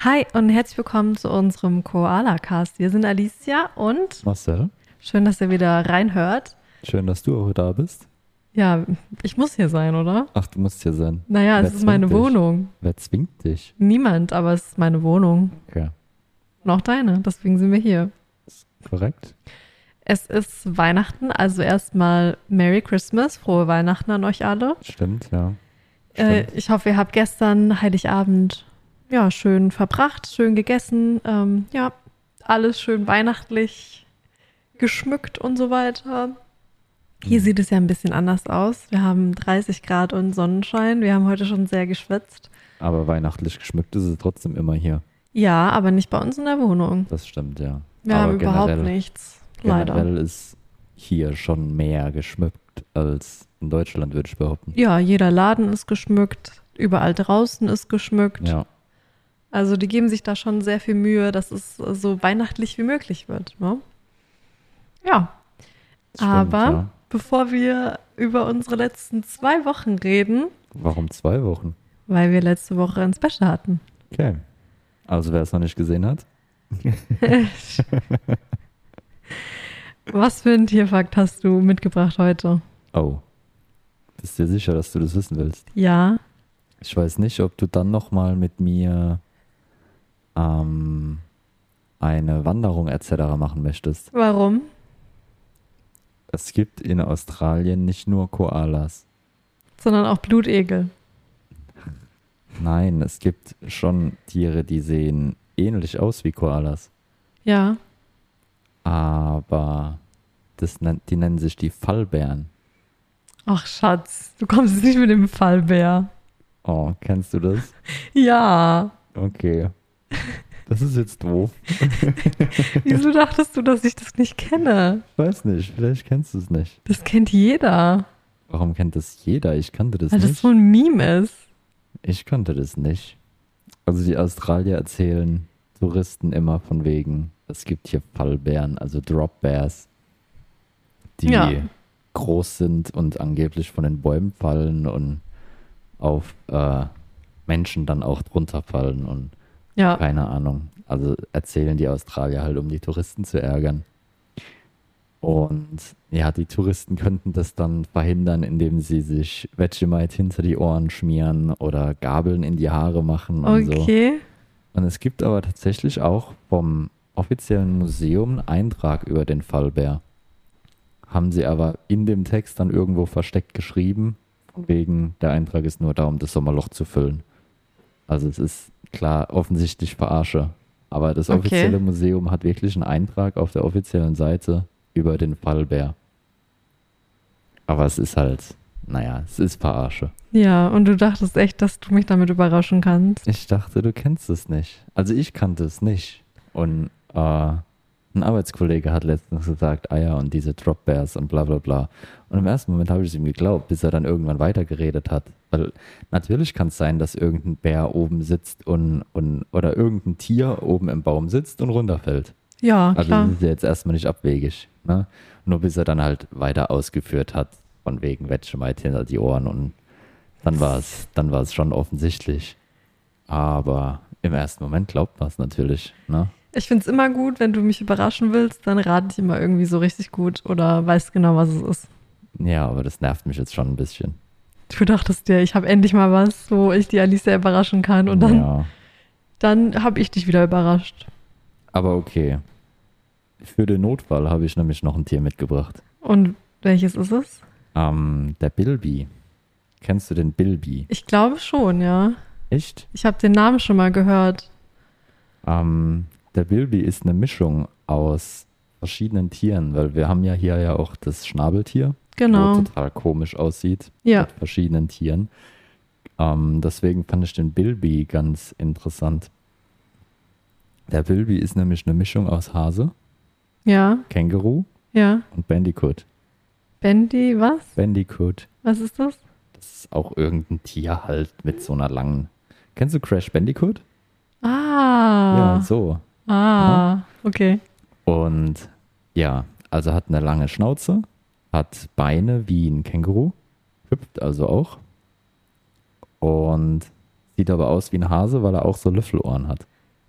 Hi und herzlich willkommen zu unserem Koala-Cast. Wir sind Alicia und Marcel, schön, dass ihr wieder reinhört. schön, dass du auch da bist. Ja, ich muss hier sein, oder? Ach, du musst hier sein. Naja, Wer es ist meine dich? Wohnung. Wer zwingt dich? Niemand, aber es ist meine Wohnung. Okay, Und auch deine, deswegen sind wir hier. korrekt. Es ist Weihnachten, also erstmal Merry Christmas, frohe Weihnachten an euch alle. Stimmt, ja. Äh, Stimmt. ich hoffe, ihr habt gestern Heiligabend ja schön verbracht, schön gegessen, ähm, ja alles schön weihnachtlich geschmückt und so weiter. Hier Mhm. sieht es ja ein bisschen anders aus. Wir haben 30 Grad und Sonnenschein. Wir haben heute schon sehr geschwitzt. Aber weihnachtlich geschmückt ist es trotzdem immer hier. Ja, aber nicht bei uns in der Wohnung. Das stimmt, ja. Wir Aber haben überhaupt nichts. Leider. Generell ist hier schon mehr geschmückt als in Deutschland, würde ich behaupten. Ja, jeder Laden ist geschmückt. Überall draußen ist geschmückt. Ja, Also die geben sich da schon sehr viel Mühe, dass es so weihnachtlich wie möglich wird. Ne? Ja, stimmt, Aber- Ja. bevor wir über unsere letzten zwei Wochen reden, Warum zwei Wochen? weil wir letzte Woche ein Special hatten. Okay. Also, wer es noch nicht gesehen hat, Was für ein Tierfakt hast du mitgebracht heute? oh. Bist dir sicher, dass du das wissen willst? Ja, Ich weiß nicht, ob du dann nochmal mit mir ähm, eine Wanderung etc. machen möchtest. warum? Es gibt in Australien nicht nur Koalas. Sondern auch Blutegel. Nein, es gibt schon Tiere, die sehen ähnlich aus wie Koalas. Ja, Aber das, die nennen sich die Fallbären. ach Schatz, du kommst jetzt nicht mit dem Fallbär. Oh, kennst du das? Ja, Okay. Das ist jetzt doof. wieso dachtest du, dass ich das nicht kenne? Ich weiß nicht, vielleicht kennst du es nicht. Das kennt jeder, Warum kennt das jeder? Ich kannte das weil das nicht. so ein Meme ist. Ich kannte das nicht. Also die Australier erzählen Touristen immer von wegen, es gibt hier Fallbären, also Drop Bears, die Ja. groß sind und angeblich von den Bäumen fallen und auf äh, Menschen dann auch drunter fallen und Ja, keine Ahnung. Also erzählen die Australier halt, um die Touristen zu ärgern. Und ja, die Touristen könnten das dann verhindern, indem sie sich Vegemite hinter die Ohren schmieren oder Gabeln in die Haare machen und so. okay. Und es gibt aber tatsächlich auch vom offiziellen Museum einen Eintrag über den Fallbär. Haben sie aber in dem Text dann irgendwo versteckt geschrieben, wegen, der Eintrag ist nur da, um das Sommerloch zu füllen. Also es ist klar offensichtlich Verarsche. Aber das Okay. offizielle Museum hat wirklich einen Eintrag auf der offiziellen Seite über den Fallbär. Aber es ist halt, naja, es ist Verarsche. Ja, und du dachtest echt, dass du mich damit überraschen kannst. Ich dachte, du kennst es nicht. Also ich kannte es nicht. Und äh, ein Arbeitskollege hat letztens gesagt, ah ja, und diese Drop Bears und bla bla bla. Und im ersten Moment habe ich es ihm geglaubt, bis er dann irgendwann weitergeredet hat. Weil natürlich kann es sein, dass irgendein Bär oben sitzt und, und oder irgendein Tier oben im Baum sitzt und runterfällt. Ja, Also klar. das ist ja jetzt erstmal nicht abwegig. Ne? Nur bis er dann halt weiter ausgeführt hat, von wegen Vegemite hinter die Ohren und dann war es, dann war es schon offensichtlich. Aber im ersten Moment glaubt man es natürlich. Ne? Ich finde es immer gut, wenn du mich überraschen willst, dann rate ich immer irgendwie so richtig gut oder weißt genau, was es ist. Ja, aber das nervt mich jetzt schon ein bisschen. Du dachtest dir, ich habe endlich mal was, wo ich die Alicia überraschen kann und dann, ja, dann habe ich dich wieder überrascht. aber okay. Für den Notfall habe ich nämlich noch ein Tier mitgebracht. Und welches ist es? Ähm, der Bilby. Kennst du den Bilby? Ich glaube schon, ja. Echt? Ich habe den Namen schon mal gehört. Ähm, der Bilby ist eine Mischung aus verschiedenen Tieren, weil wir haben ja hier ja auch das Schnabeltier, Genau. wo total komisch aussieht, Ja. mit verschiedenen Tieren. Ähm, deswegen fand ich den Bilby ganz interessant. Der Bilby ist nämlich eine Mischung aus Hase, Ja, Känguru ja. und Bandicoot. Bandy, was? Bandicoot, Was ist das? das ist auch irgendein Tier halt mit so einer langen. Kennst du Crash Bandicoot? Ah. Ja, so. Ah, okay. Und ja, also hat eine lange Schnauze, hat Beine wie ein Känguru, hüpft also auch und sieht aber aus wie ein Hase, weil er auch so Löffelohren hat.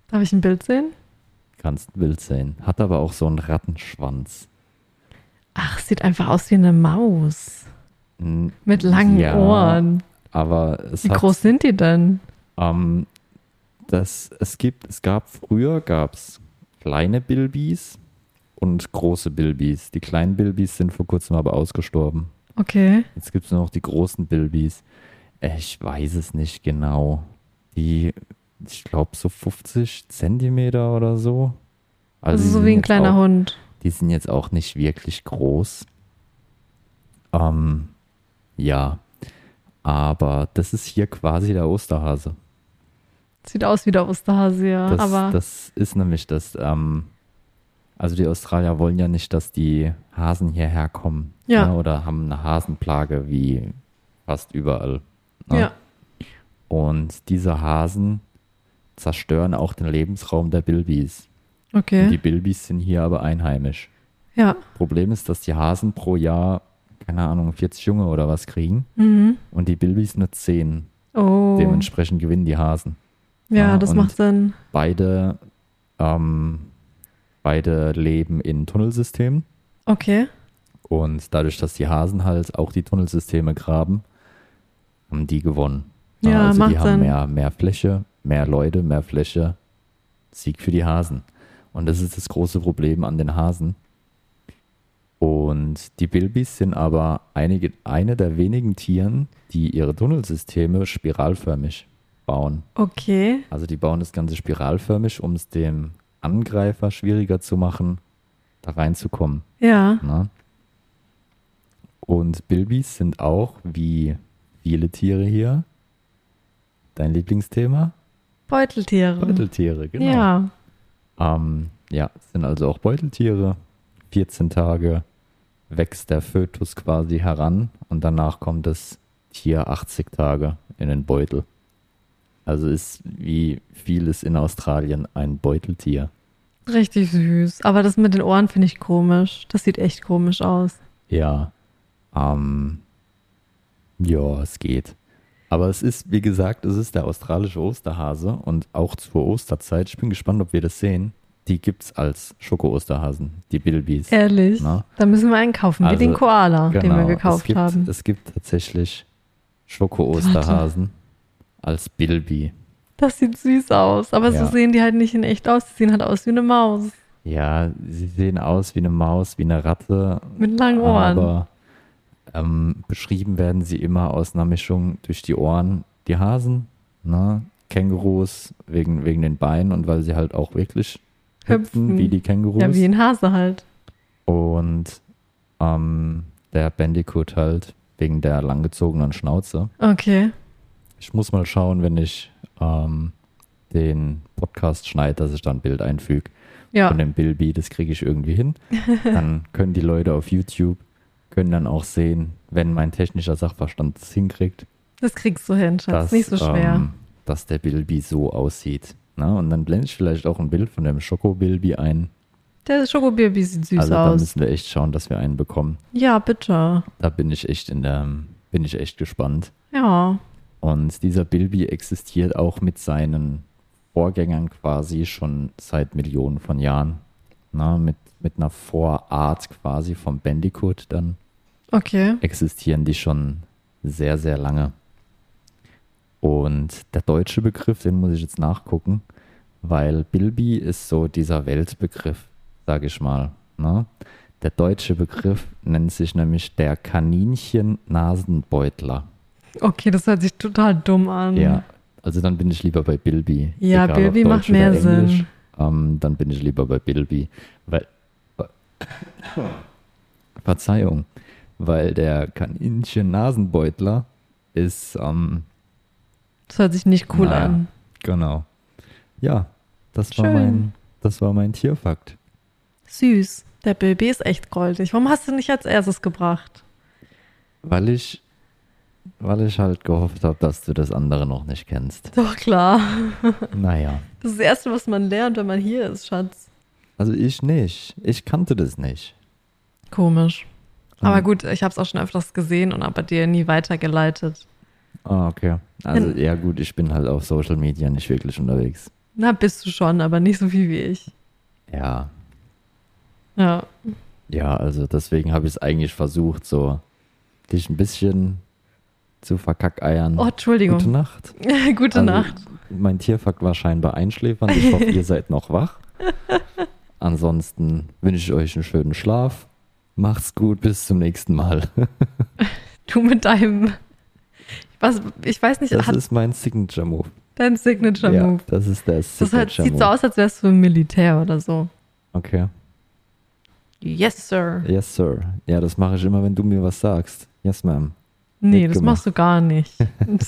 Darf ich ein Bild sehen? Kannst ein Bild sehen. Hat aber auch so einen Rattenschwanz. Ach, sieht einfach aus wie eine Maus. N- Mit langen ja, Ohren. Aber es Wie hat, groß sind die denn? Ähm, das, es gibt, es gab früher gab's kleine Bilbis und große Bilbis. Die kleinen Bilbis sind vor kurzem aber ausgestorben. Okay. Jetzt gibt es nur noch die großen Bilbis. Ich weiß es nicht genau. Die, ich glaube, so 50 Zentimeter oder so. Also, die so wie ein kleiner auch, Hund. Die sind jetzt auch nicht wirklich groß. Ähm, ja. Aber das ist hier quasi der Osterhase. Sieht aus wie der Osterhase, ja. Das, aber das ist nämlich das. Ähm, also die Australier wollen ja nicht, dass die Hasen hierher kommen. Ja. ne, Oder haben eine Hasenplage wie fast überall. ne? ja. Und diese Hasen zerstören auch den Lebensraum der Bilbis. Okay. Die Bilbis sind hier aber einheimisch. ja. Problem ist, dass die Hasen pro Jahr, keine Ahnung, 40 Junge oder was kriegen Mhm. und die Bilbis nur 10. Oh. Dementsprechend gewinnen die Hasen. Ja, Ja, das macht Sinn. Beide, ähm, beide leben in Tunnelsystemen Okay. und dadurch, dass die Hasen halt auch die Tunnelsysteme graben, haben die gewonnen. Ja, also macht die haben Sinn. mehr, mehr Fläche, mehr Leute, mehr Fläche. Sieg für die Hasen. Und das ist das große Problem an den Hasen. Und die Bilbis sind aber einige, eine der wenigen Tieren, die ihre Tunnelsysteme spiralförmig bauen. Okay. Also die bauen das Ganze spiralförmig, um es dem Angreifer schwieriger zu machen, da reinzukommen. Ja. Ne? Und Bilbis sind auch, wie viele Tiere hier, dein Lieblingsthema? Beuteltiere. Beuteltiere, genau. Ja. Ähm, ja, sind also auch Beuteltiere. 14 Tage wächst der Fötus quasi heran und danach kommt das Tier 80 Tage in den Beutel. Also ist wie vieles in Australien ein Beuteltier. Richtig süß. Aber das mit den Ohren finde ich komisch. Das sieht echt komisch aus. Ja, ähm, ja, es geht. Aber es ist, wie gesagt, es ist der australische Osterhase und auch zur Osterzeit, ich bin gespannt, ob wir das sehen, die gibt's als Schoko-Osterhasen, die Bilbis. Ehrlich. Na? Da müssen wir einkaufen, wie Also, den Koala, den wir Genau, gekauft es gibt, haben. Es gibt tatsächlich Schoko-Osterhasen als Bilby. Das sieht süß aus. Aber so Ja. sehen die halt nicht in echt aus. Die sehen halt aus wie eine Maus. Ja, sie sehen aus wie eine Maus, wie eine Ratte, Mit langen Ohren. aber ähm, beschrieben werden sie immer aus einer Mischung durch die Ohren, die Hasen, ne? Kängurus wegen, wegen den Beinen und weil sie halt auch wirklich hüpfen, Hüpfen. wie die Kängurus. ja, wie ein Hase halt. und ähm, der Bandicoot halt wegen der langgezogenen Schnauze. Okay. Ich muss mal schauen, wenn ich ähm, den Podcast schneide, dass ich da ein Bild einfüge Ja. von dem Bilby. Das kriege ich irgendwie hin. Dann können die Leute auf YouTube können dann auch sehen, wenn mein technischer Sachverstand es hinkriegt, Das kriegst du hin, Schatz. dass, nicht so schwer. ähm, dass der Bilby so aussieht. Na, und dann blende ich vielleicht auch ein Bild von dem Schoko-Bilby ein. Der Schokobaby sieht süß also da aus. müssen wir echt schauen, dass wir einen bekommen. Ja, bitte. Da bin ich echt in der, bin ich echt gespannt. Ja. Und dieser Bilby existiert auch mit seinen Vorgängern quasi schon seit Millionen von Jahren. Na, mit, mit einer Vorart quasi vom Bandicoot dann Okay. existieren die schon sehr, sehr lange. Und der deutsche Begriff, den muss ich jetzt nachgucken, weil Bilby ist so dieser Weltbegriff, sage ich mal. Ne? Der deutsche Begriff nennt sich nämlich der Kaninchen-Nasenbeutler. Okay, das hört sich total dumm an. Ja, also dann bin ich lieber bei Bilby. Ja, Egal, Bilby macht mehr Sinn. Ähm, dann bin ich lieber bei Bilby. Weil, Verzeihung, weil der Kaninchen-Nasenbeutler ist, ähm, Das hört sich nicht cool Naja. an. genau. Ja, das war mein, das war mein Tierfakt. Süß. Der Bilby ist echt goldig. Warum hast du nicht als erstes gebracht? Weil ich, weil ich halt gehofft habe, dass du das andere noch nicht kennst. Doch, klar. Naja, Das ist das Erste, was man lernt, wenn man hier ist, Schatz. also ich nicht. Ich kannte das nicht. Komisch. Aber Ähm, gut, ich habe es auch schon öfters gesehen und aber dir nie weitergeleitet. Ah, okay. Also, In- ja, gut, ich bin halt auf Social Media nicht wirklich unterwegs. Na, bist du schon, aber nicht so viel wie ich. Ja, Ja. ja, also deswegen habe ich es eigentlich versucht, so dich ein bisschen zu verkackeiern. Oh, Entschuldigung. Gute Nacht. Gute Also, Nacht. Mein Tierfakt war scheinbar einschläfernd. Ich hoffe, ihr seid noch wach. Ansonsten wünsche ich euch einen schönen Schlaf. Macht's gut, bis zum nächsten Mal. Du mit deinem. Was, ich weiß nicht, Das hat ist mein Signature Move. dein Signature Ja, Move. das ist der Das Signature hat, sieht so aus, als wärst du im Militär oder so. Okay. Yes, sir. Yes, sir. Ja, das mache ich immer, wenn du mir was sagst. Yes, ma'am. Nee, das machst du gar nicht.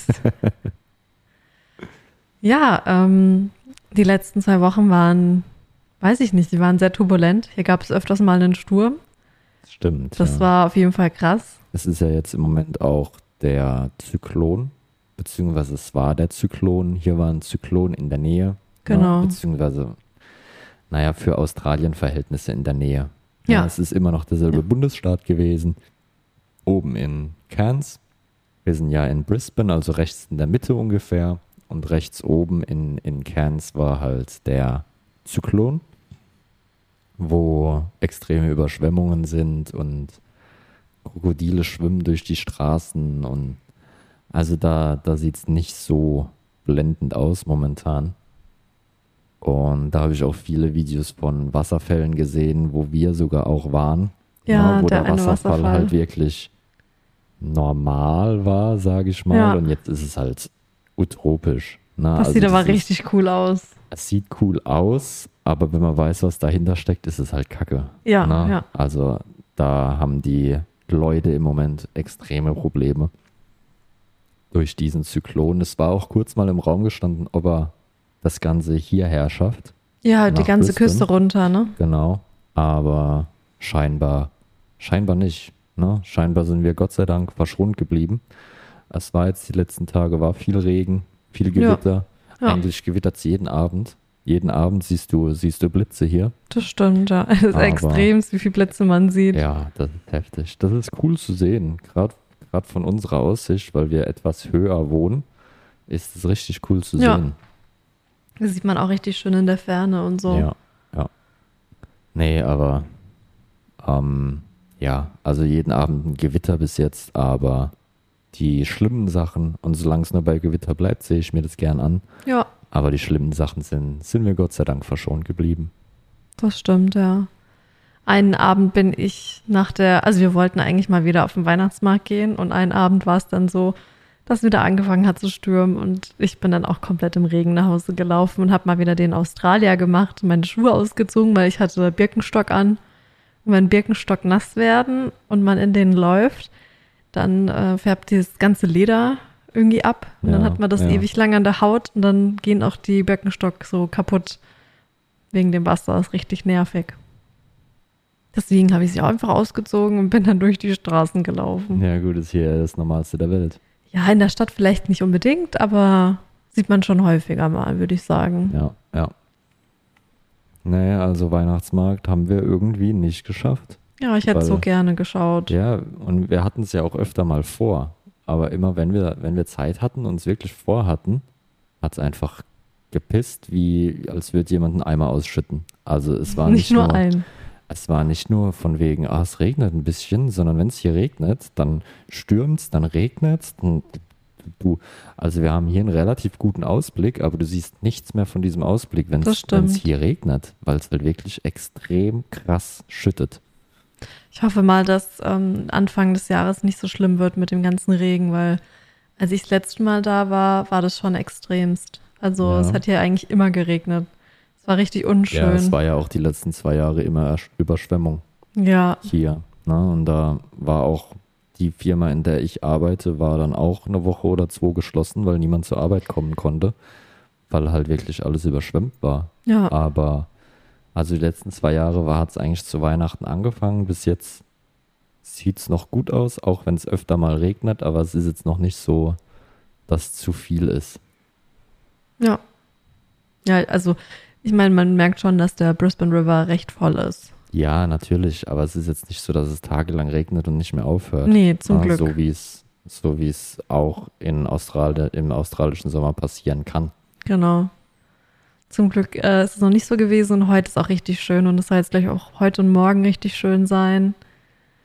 ja, ähm, die letzten zwei Wochen waren, weiß ich nicht, die waren sehr turbulent. Hier gab es öfters mal einen Sturm. Stimmt. Das ja. war auf jeden Fall krass. Es ist ja jetzt im Moment auch der Zyklon, beziehungsweise es war der Zyklon. Hier war ein Zyklon in der Nähe. Genau. Ja, beziehungsweise, naja, für Australien-Verhältnisse in der Nähe. Ja. Es ist immer noch derselbe Ja. Bundesstaat gewesen. Oben in Cairns. Wir sind ja in Brisbane, also rechts in der Mitte ungefähr. Und rechts oben in, in Cairns war halt der Zyklon, wo extreme Überschwemmungen sind und Krokodile schwimmen durch die Straßen und also da, da sieht es nicht so blendend aus momentan. Und da habe ich auch viele Videos von Wasserfällen gesehen, wo wir sogar auch waren. Ja, wo der der, Wasserfall, Wasserfall. halt wirklich normal war, sage ich mal. Ja. Und jetzt ist es halt utopisch. Ne? Das Also sieht aber ist- richtig cool aus. es sieht cool aus, aber wenn man weiß, was dahinter steckt, ist es halt kacke. Ja, ne? ja. Also da haben die Leute im Moment extreme Probleme durch diesen Zyklon. Es war auch kurz mal im Raum gestanden, ob er das Ganze hierher schafft. Ja, die ganze Brisbane. Küste runter, ne? Genau. Aber scheinbar, scheinbar nicht. Ne? Scheinbar sind wir Gott sei Dank verschont geblieben. Es war jetzt die letzten Tage, war viel Regen, viel Ja. Gewitter. Ja. Eigentlich gewittert es jeden Abend. Jeden Abend siehst du, siehst du Blitze hier. Das stimmt, ja. Es ist Aber- extrem, wie viele Plätze man sieht. Ja, das ist heftig. Das ist cool zu sehen. Gerade von unserer Aussicht, weil wir etwas höher wohnen, ist es richtig cool zu Ja. sehen. Das sieht man auch richtig schön in der Ferne und so. Ja, ja. Nee, aber ähm, ja, also jeden Abend ein Gewitter bis jetzt, aber die schlimmen Sachen, und solange es nur bei Gewitter bleibt, sehe ich mir das gern an. ja, Aber die schlimmen Sachen sind, sind wir Gott sei Dank verschont geblieben. das stimmt, ja. Einen Abend bin ich nach der, also wir wollten eigentlich mal wieder auf den Weihnachtsmarkt gehen und einen Abend war es dann so, dass wieder angefangen hat zu stürmen und ich bin dann auch komplett im Regen nach Hause gelaufen und habe mal wieder den Australier gemacht, meine Schuhe ausgezogen, weil ich hatte Birkenstock an. Wenn Birkenstock nass werden und man in denen läuft, dann äh, färbt dieses ganze Leder irgendwie ab und dann Ja, hat man das ja. ewig lang an der Haut und dann gehen auch die Birkenstock so kaputt wegen dem Wasser. Das ist richtig nervig. Deswegen habe ich sie auch einfach ausgezogen und bin dann durch die Straßen gelaufen. Ja, gut, ist hier das Normalste der Welt. Ja, in der Stadt vielleicht nicht unbedingt, aber sieht man schon häufiger mal, würde ich sagen. Ja, ja. Naja, also Weihnachtsmarkt haben wir irgendwie nicht geschafft. Ja, ich hätte Weil- so gerne geschaut. Ja, und wir hatten es ja auch öfter mal vor. Aber immer wenn wir, wenn wir Zeit hatten und es wirklich vorhatten, hat es einfach gepisst, wie als würde jemand einen Eimer ausschütten. Also es war nicht nicht, nur ein. es war nicht nur von wegen, ah, es regnet ein bisschen, sondern wenn es hier regnet, dann stürmt dann regnet dann du, also wir haben hier einen relativ guten Ausblick, aber du siehst nichts mehr von diesem Ausblick, wenn es hier regnet, weil es halt wirklich extrem krass schüttet. Ich hoffe mal, dass ähm, Anfang des Jahres nicht so schlimm wird mit dem ganzen Regen, weil als ich das letzte Mal da war, war das schon extremst. Also Ja. es hat hier eigentlich immer geregnet. Es war richtig Ja, es unschön. war ja auch die letzten zwei Jahre immer Ersch- Überschwemmung. Ja, hier. Ne? Und da war auch die Firma, in der ich arbeite, war dann auch eine Woche oder zwei geschlossen, weil niemand zur Arbeit kommen konnte, weil halt wirklich alles überschwemmt war. ja. Aber also die letzten zwei Jahre war hat es eigentlich zu Weihnachten angefangen. Bis jetzt sieht es noch gut aus, auch wenn es öfter mal regnet, aber es ist jetzt noch nicht so, dass zu viel ist. Ja. Ja, also ich meine, man merkt schon, dass der Brisbane River recht voll ist. Ja, natürlich, aber es ist jetzt nicht so, dass es tagelang regnet und nicht mehr aufhört. Nee, zum Ah, Glück. So wie es, so wie es auch in Australien, im australischen Sommer passieren kann. Genau. Zum Glück äh, ist es noch nicht so gewesen und heute ist auch richtig schön und es soll jetzt gleich auch heute und morgen richtig schön sein.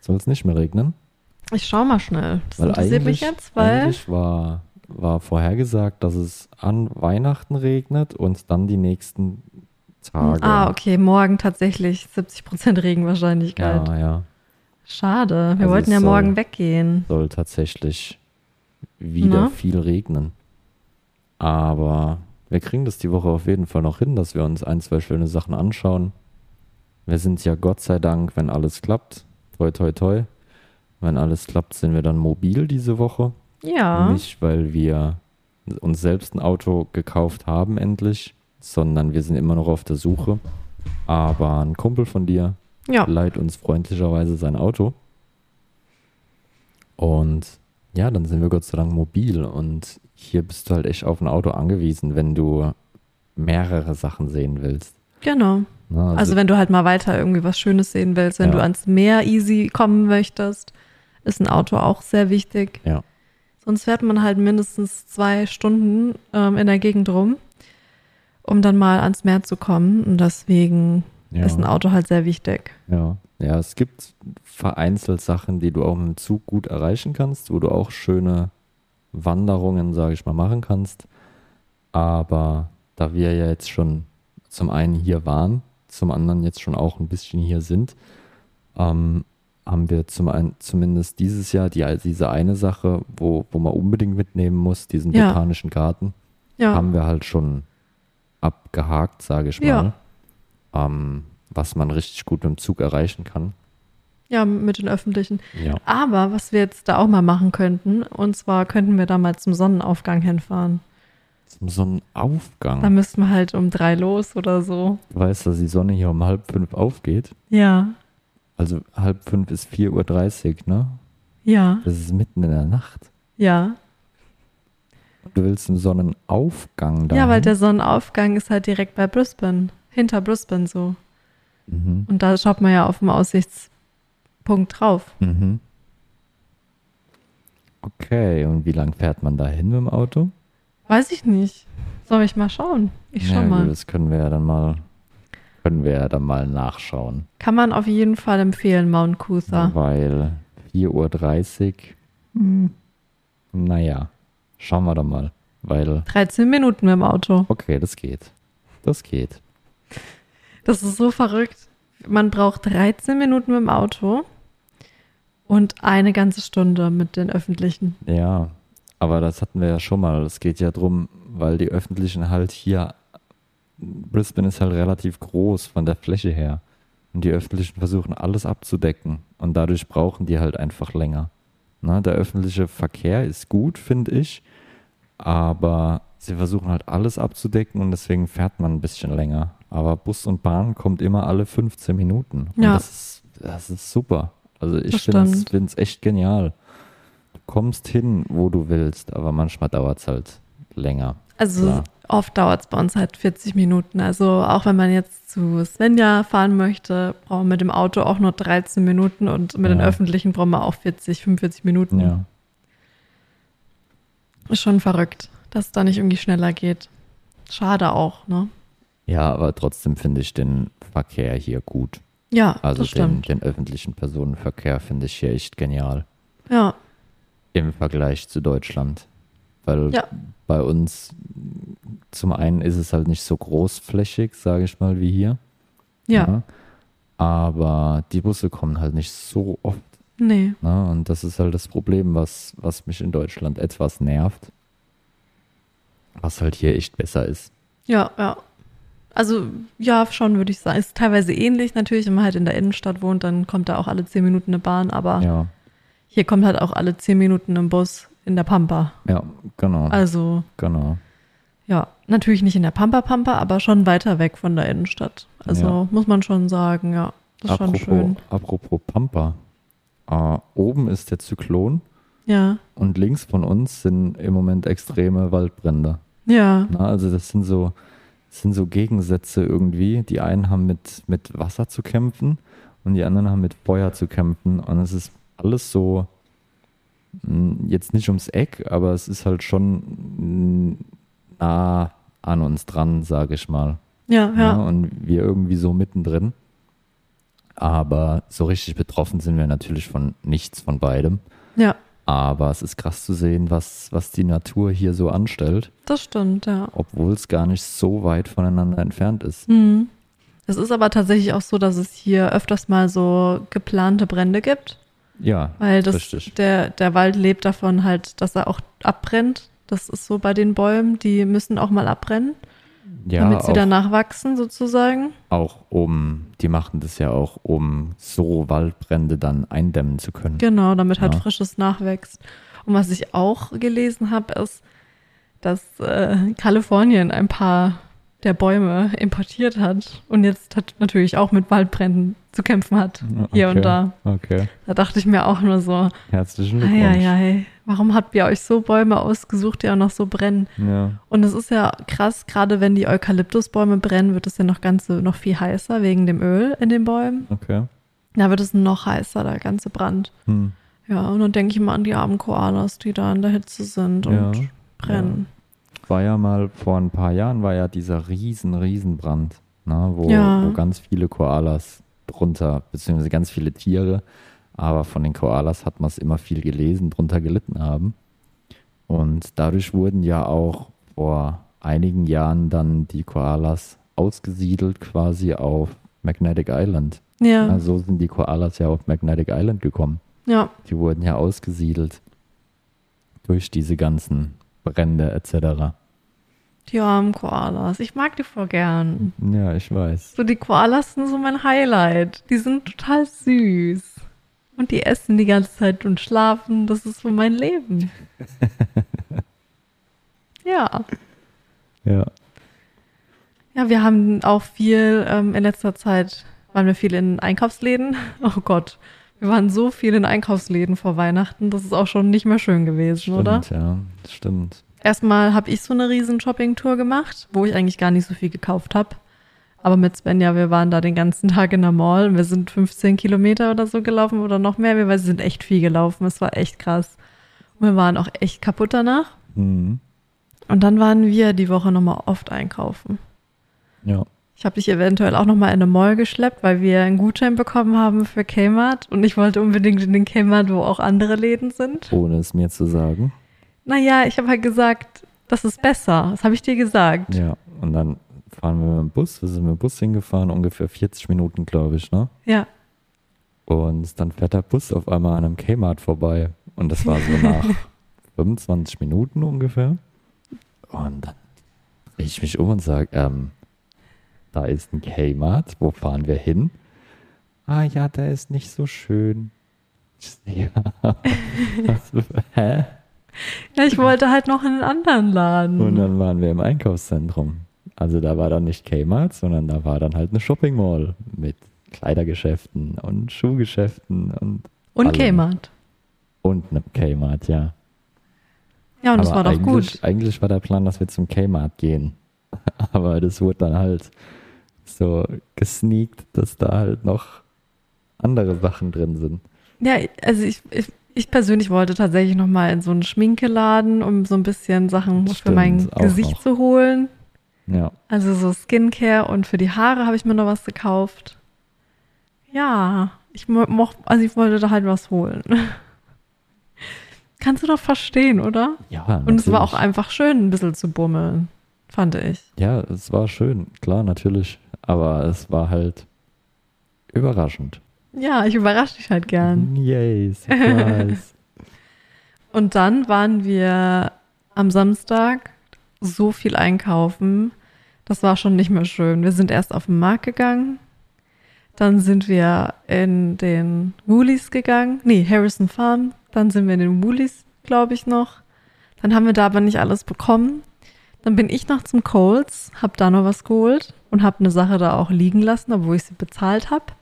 Soll es nicht mehr regnen? Ich schau mal schnell. Das Weil interessiert mich jetzt, weil. Eigentlich war, war vorhergesagt, dass es an Weihnachten regnet und dann die nächsten Tage. Ah, okay, morgen tatsächlich 70% Regenwahrscheinlichkeit. Ja, ja. Schade, wir Also wollten ja soll- morgen weggehen. Soll tatsächlich wieder Na? viel regnen. Aber wir kriegen das die Woche auf jeden Fall noch hin, dass wir uns ein, zwei schöne Sachen anschauen. Wir sind ja Gott sei Dank, wenn alles klappt, toi toi toi, wenn alles klappt, sind wir dann mobil diese Woche. Ja. Nicht, weil wir uns selbst ein Auto gekauft haben endlich, sondern wir sind immer noch auf der Suche. Aber ein Kumpel von dir Ja. leiht uns freundlicherweise sein Auto. Und ja, dann sind wir Gott sei Dank mobil. Und hier bist du halt echt auf ein Auto angewiesen, wenn du mehrere Sachen sehen willst. Genau. Ne? Also wenn du halt mal weiter irgendwie was Schönes sehen willst, wenn Ja. du ans Meer easy kommen möchtest, ist ein Auto auch sehr wichtig. Ja. Sonst fährt man halt mindestens zwei Stunden ähm, in der Gegend rum, um dann mal ans Meer zu kommen. Und deswegen ja, ist ein Auto halt sehr wichtig. ja. ja, es gibt vereinzelt Sachen, die du auch mit dem Zug gut erreichen kannst, wo du auch schöne Wanderungen, sage ich mal, machen kannst. Aber da wir ja jetzt schon zum einen hier waren, zum anderen jetzt schon auch ein bisschen hier sind, ähm, haben wir zum einen, zumindest dieses Jahr die, diese eine Sache, wo, wo man unbedingt mitnehmen muss, diesen Ja. botanischen Garten, Ja. haben wir halt schon abgehakt, sage ich mal. Ja. Ähm, was man richtig gut mit dem Zug erreichen kann. Ja, mit den öffentlichen. Ja. Aber was wir jetzt da auch mal machen könnten, und zwar könnten wir da mal zum Sonnenaufgang hinfahren. Zum Sonnenaufgang. Da müssten wir halt um drei los oder so. Du weißt, dass die Sonne hier um halb fünf aufgeht. Ja, Also halb fünf ist 4.30 Uhr, ne? ja, Das ist mitten in der Nacht. ja. Du willst zum Sonnenaufgang da. Ja, weil der Sonnenaufgang ist halt direkt bei Brisbane, hinter Brisbane so. Mhm. Und da schaut man ja auf dem Aussichtspunkt drauf. Mhm. Okay, und wie lang fährt man da hin mit dem Auto? Weiß ich nicht. Soll ich mal schauen? Ich schau ja, mal. Gut, das können wir ja dann mal, können wir ja dann mal nachschauen. Kann man auf jeden Fall empfehlen, Mount Cootha. Weil 4.30 Uhr, hm, naja, schauen wir doch mal. Weil, 13 Minuten mit dem Auto. okay, das geht. Das geht. Das ist so verrückt. Man braucht 13 Minuten mit dem Auto und eine ganze Stunde mit den öffentlichen. Ja, aber das hatten wir ja schon mal. Es geht ja drum, weil die öffentlichen halt hier, Brisbane ist halt relativ groß von der Fläche her. Und die öffentlichen versuchen alles abzudecken. Und dadurch brauchen die halt einfach länger. Na, der öffentliche Verkehr ist gut, finde ich. Aber sie versuchen halt alles abzudecken und deswegen fährt man ein bisschen länger. Aber Bus und Bahn kommt immer alle 15 Minuten. Und Ja. das ist, das ist super. Also ich finde es echt genial. Du kommst hin, wo du willst, aber manchmal dauert es halt länger. Also Klar. oft dauert es bei uns halt 40 Minuten. Also auch wenn man jetzt zu Svenja fahren möchte, braucht man mit dem Auto auch nur 13 Minuten und mit den Ja. öffentlichen brauchen wir auch 40, 45 Minuten. Ja. Ist schon verrückt, dass es da nicht irgendwie schneller geht. Schade auch, ne? ja, aber trotzdem finde ich den Verkehr hier gut. Ja, Also das den, stimmt. den öffentlichen Personenverkehr finde ich hier echt genial. Ja, im Vergleich zu Deutschland. Weil Ja. bei uns zum einen ist es halt nicht so großflächig, sage ich mal, wie hier. ja, Aber die Busse kommen halt nicht so oft. Nee. Ne? Und das ist halt das Problem, was, was mich in Deutschland etwas nervt. Was halt hier echt besser ist. Ja, ja. Also, ja, schon, würde ich sagen. Ist teilweise ähnlich natürlich, wenn man halt in der Innenstadt wohnt, dann kommt da auch alle 10 Minuten eine Bahn, aber Ja, hier kommt halt auch alle 10 Minuten ein Bus in der Pampa. ja, genau. Also, genau. ja, natürlich nicht in der Pampa-Pampa, aber schon weiter weg von der Innenstadt. Also, Ja. muss man schon sagen, ja. Das ist schon Apropos, schön. apropos Pampa. Äh, oben ist der Zyklon Ja, und links von uns sind im Moment extreme Waldbrände. ja, Na, also das sind so, das sind so Gegensätze irgendwie. Die einen haben mit, mit Wasser zu kämpfen und die anderen haben mit Feuer zu kämpfen. Und es ist alles so, mh, jetzt nicht ums Eck, aber es ist halt schon mh, nah an uns dran, sage ich mal. Ja, ja. Und wir irgendwie so mittendrin. Aber so richtig betroffen sind wir natürlich von nichts von beidem. Ja, Aber es ist krass zu sehen, was, was die Natur hier so anstellt, das stimmt, ja. obwohl es gar nicht so weit voneinander entfernt ist. Mhm. Es ist aber tatsächlich auch so, dass es hier öfters mal so geplante Brände gibt, Ja, weil das, richtig. der, der Wald lebt davon halt, dass er auch abbrennt. Das ist so bei den Bäumen, die müssen auch mal abbrennen, Ja, damit sie auch, danach wachsen sozusagen. auch um, die machen das ja auch, um so Waldbrände dann eindämmen zu können. Genau, damit halt Ja. frisches nachwächst. Und was ich auch gelesen habe, ist, dass äh, Kalifornien ein paar der Bäume importiert hat und jetzt hat natürlich auch mit Waldbränden zu kämpfen hat, hier Okay, und da. Okay, Da dachte ich mir auch nur so, herzlichen Glückwunsch. Warum habt ihr euch so Bäume ausgesucht, die auch noch so brennen? Ja, Und es ist ja krass, gerade wenn die Eukalyptusbäume brennen, wird es ja noch ganze noch viel heißer wegen dem Öl in den Bäumen. okay. Da wird es noch heißer, der ganze Brand. Hm. Ja, und dann denke ich mal an die armen Koalas, die da in der Hitze sind und Ja, brennen. War ja mal vor ein paar Jahren war ja dieser riesen, riesen Brand, ne, wo, Ja. wo ganz viele Koalas drunter, beziehungsweise ganz viele Tiere, aber von den Koalas hat man es immer viel gelesen, drunter gelitten haben. Und dadurch wurden ja auch vor einigen Jahren dann die Koalas ausgesiedelt quasi auf Magnetic Island. Ja, ja. So sind die Koalas ja auf Magnetic Island gekommen. ja. Die wurden ja ausgesiedelt durch diese ganzen Brände etc. Die armen Koalas. Ich mag die voll gern. Ja, ich weiß. So, die Koalas sind so mein Highlight. Die sind total süß. Und die essen die ganze Zeit und schlafen. Das ist so mein Leben. ja. Ja. Ja, wir haben auch viel ähm, in letzter Zeit, waren wir viel in Einkaufsläden. Oh Gott. Wir waren so viel in Einkaufsläden vor Weihnachten. Das ist auch schon nicht mehr schön gewesen, Stimmt, oder? ja. Stimmt. Erstmal habe ich so eine riesen Shopping-Tour gemacht, wo ich eigentlich gar nicht so viel gekauft habe. Aber mit Svenja, wir waren da den ganzen Tag in der Mall und wir sind 15 Kilometer oder so gelaufen oder noch mehr. Wir sind echt viel gelaufen. Es war echt krass. Und wir waren auch echt kaputt danach. Mhm. Und dann waren wir die Woche nochmal oft einkaufen. Ja. Ich habe dich eventuell auch nochmal in eine Mall geschleppt, weil wir einen Gutschein bekommen haben für Kmart. Und ich wollte unbedingt in den Kmart, wo auch andere Läden sind. Ohne es mir zu sagen. Naja, ich habe halt gesagt, das ist besser. Das habe ich dir gesagt. Ja. Und dann fahren wir mit dem Bus. Wir sind mit dem Bus hingefahren, ungefähr 40 Minuten, glaube ich, ne? Ja. Und dann fährt der Bus auf einmal an einem Kmart vorbei. Und das war so nach 25 Minuten ungefähr. Und dann drehe ich mich um und sage, ähm, da ist ein Kmart, wo fahren wir hin? Ah ja, der ist nicht so schön. Ja. Hä? Ja, ich wollte halt noch in einen anderen Laden. Und dann waren wir im Einkaufszentrum. Also da war dann nicht Kmart, sondern da war dann halt eine Shopping Mall mit Kleidergeschäften und Schuhgeschäften und, Und allem. Kmart. und einem Kmart, ja. Ja, und das Aber war doch gut. Eigentlich war der Plan, dass wir zum Kmart gehen. Aber das wurde dann halt so gesneakt, dass da halt noch andere Sachen drin sind. Ja, also ich, ich, ich persönlich wollte tatsächlich noch mal in so einen Schminkeladen, um so ein bisschen Sachen für Stimmt, mein auch Gesicht noch. zu holen. Ja, Also so Skincare und für die Haare habe ich mir noch was gekauft. Ja, ich mo moch, also ich wollte da halt was holen. Kannst du doch verstehen, oder? ja. Und es war auch natürlich. einfach schön, ein bisschen zu bummeln, fand ich. Ja, es war schön, klar, natürlich. Aber es war halt überraschend. Ja, ich überrasche dich halt gern. Yay, Surprise. Und dann waren wir am Samstag so viel einkaufen. Das war schon nicht mehr schön. Wir sind erst auf den Markt gegangen. Dann sind wir in den Woolies gegangen. Nee, Harrison Farm. Dann sind wir in den Woolies, glaube ich, noch. Dann haben wir da aber nicht alles bekommen. Dann bin ich noch zum Coles, hab da noch was geholt und hab eine Sache da auch liegen lassen, obwohl ich sie bezahlt hab.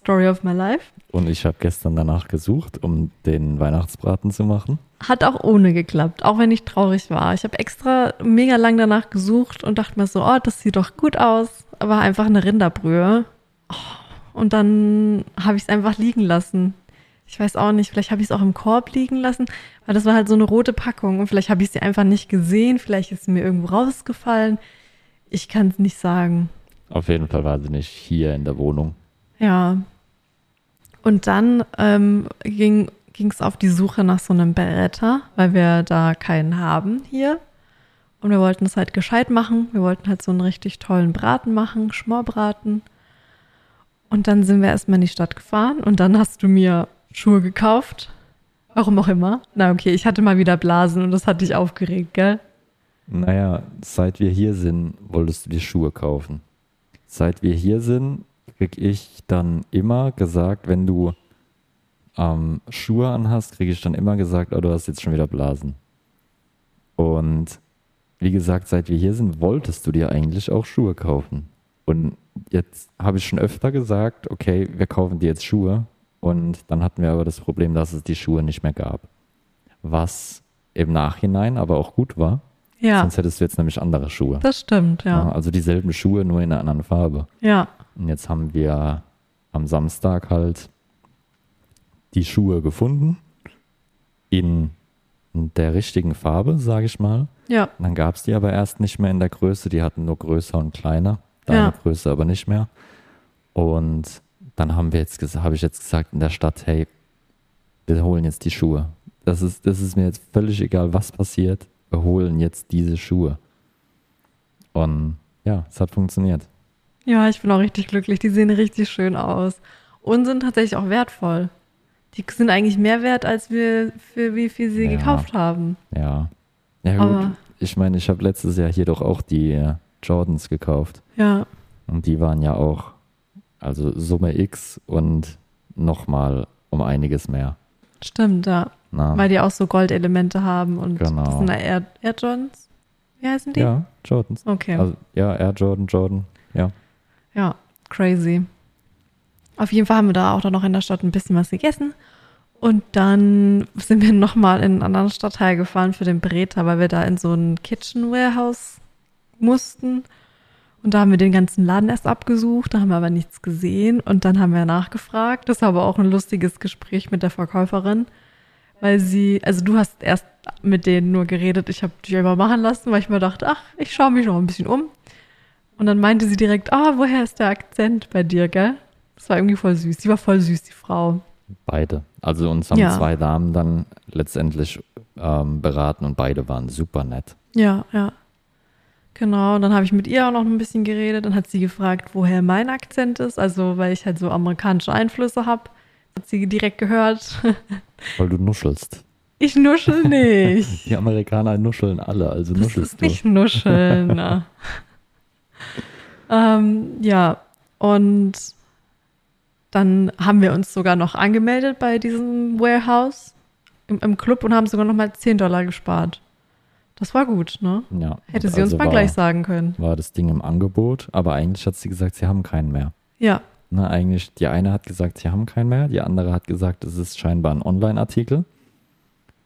Story of my life. Und ich habe gestern danach gesucht, um den Weihnachtsbraten zu machen. Hat auch ohne geklappt, auch wenn ich traurig war. Ich habe extra mega lang danach gesucht und dachte mir so, oh, das sieht doch gut aus. Aber einfach eine Rinderbrühe. Oh, und dann habe ich es einfach liegen lassen. Ich weiß auch nicht, vielleicht habe ich es auch im Korb liegen lassen, weil das war halt so eine rote Packung und vielleicht habe ich sie einfach nicht gesehen, vielleicht ist sie mir irgendwo rausgefallen. Ich kann es nicht sagen. Auf jeden Fall war sie nicht hier in der Wohnung. Ja. Und dann ähm, ging es auf die Suche nach so einem Beretta, weil wir da keinen haben hier. Und wir wollten es halt gescheit machen. Wir wollten halt so einen richtig tollen Braten machen, Schmorbraten. Und dann sind wir erstmal in die Stadt gefahren und dann hast du mir Schuhe gekauft. Warum auch immer. Na okay, ich hatte mal wieder Blasen und das hat dich aufgeregt, gell? Naja, seit wir hier sind, wolltest du dir Schuhe kaufen. Seit wir hier sind, krieg ich dann immer gesagt, wenn du ähm, Schuhe anhast, kriege ich dann immer gesagt, oh, du hast jetzt schon wieder Blasen. Und wie gesagt, seit wir hier sind, wolltest du dir eigentlich auch Schuhe kaufen. Und jetzt habe ich schon öfter gesagt, okay, wir kaufen dir jetzt Schuhe. Und dann hatten wir aber das Problem, dass es die Schuhe nicht mehr gab. Was im Nachhinein aber auch gut war. Ja. Sonst hättest du jetzt nämlich andere Schuhe. Das stimmt, ja. Also dieselben Schuhe, nur in einer anderen Farbe. Ja. Und jetzt haben wir am Samstag halt die Schuhe gefunden in der richtigen Farbe, sage ich mal. Ja. Dann gab es die aber erst nicht mehr in der Größe, die hatten nur größer und kleiner, deine Ja. Größe aber nicht mehr. Und dann haben wir jetzt habe ich jetzt gesagt in der Stadt, hey, wir holen jetzt die Schuhe. Das ist, das ist mir jetzt völlig egal, was passiert. Wir holen jetzt diese Schuhe. Und ja, es hat funktioniert. Ja, ich bin auch richtig glücklich. Die sehen richtig schön aus. Und sind tatsächlich auch wertvoll. Die sind eigentlich mehr wert, als wir für wie viel sie Ja. gekauft haben. Ja. Ja gut, Aber- ich meine, ich habe letztes Jahr hier doch auch die äh, Jordans gekauft. Ja. Und die waren ja auch, also Summe X und nochmal um einiges mehr. Stimmt, ja. Na, Weil die auch so Goldelemente haben und Genau. das sind Air, Air Jordans. Wie heißen die? ja, Jordans. Okay. Also, ja, Air Jordan, Jordan. Ja. Ja, crazy. Auf jeden Fall haben wir da auch dann noch in der Stadt ein bisschen was gegessen. Und dann sind wir nochmal in einen anderen Stadtteil gefahren für den Breta, weil wir da in so ein Kitchen Warehouse mussten. Und da haben wir den ganzen Laden erst abgesucht, da haben wir aber nichts gesehen. Und dann haben wir nachgefragt. Das war aber auch ein lustiges Gespräch mit der Verkäuferin, weil sie, also du hast erst mit denen nur geredet, ich habe dich einfach machen lassen, weil ich mir dachte, ach, ich schaue mich noch ein bisschen um. Und dann meinte sie direkt, ah, woher ist der Akzent bei dir, gell? Das war irgendwie voll süß. Die war voll süß, die Frau. Beide. Also uns haben Ja. zwei Damen dann letztendlich ähm, beraten und beide waren super nett. Ja, ja. Genau, und dann habe ich mit ihr auch noch ein bisschen geredet. Dann hat sie gefragt, woher mein Akzent ist. Also, weil ich halt so amerikanische Einflüsse habe. Hat sie direkt gehört. Weil du nuschelst. Ich nuschel nicht. Die Amerikaner nuscheln alle, also Das nuschelst ist du. nicht nuscheln. ne? ähm, ja, und dann haben wir uns sogar noch angemeldet bei diesem Warehouse im, im Club und haben sogar noch mal 10 Dollar gespart. Das war gut, ne? Ja. Hätte sie uns also mal war, gleich sagen können. War das Ding im Angebot, aber eigentlich hat sie gesagt, sie haben keinen mehr. Ja, Na, eigentlich, die eine hat gesagt, sie haben keinen mehr, die andere hat gesagt, es ist scheinbar ein Online-Artikel.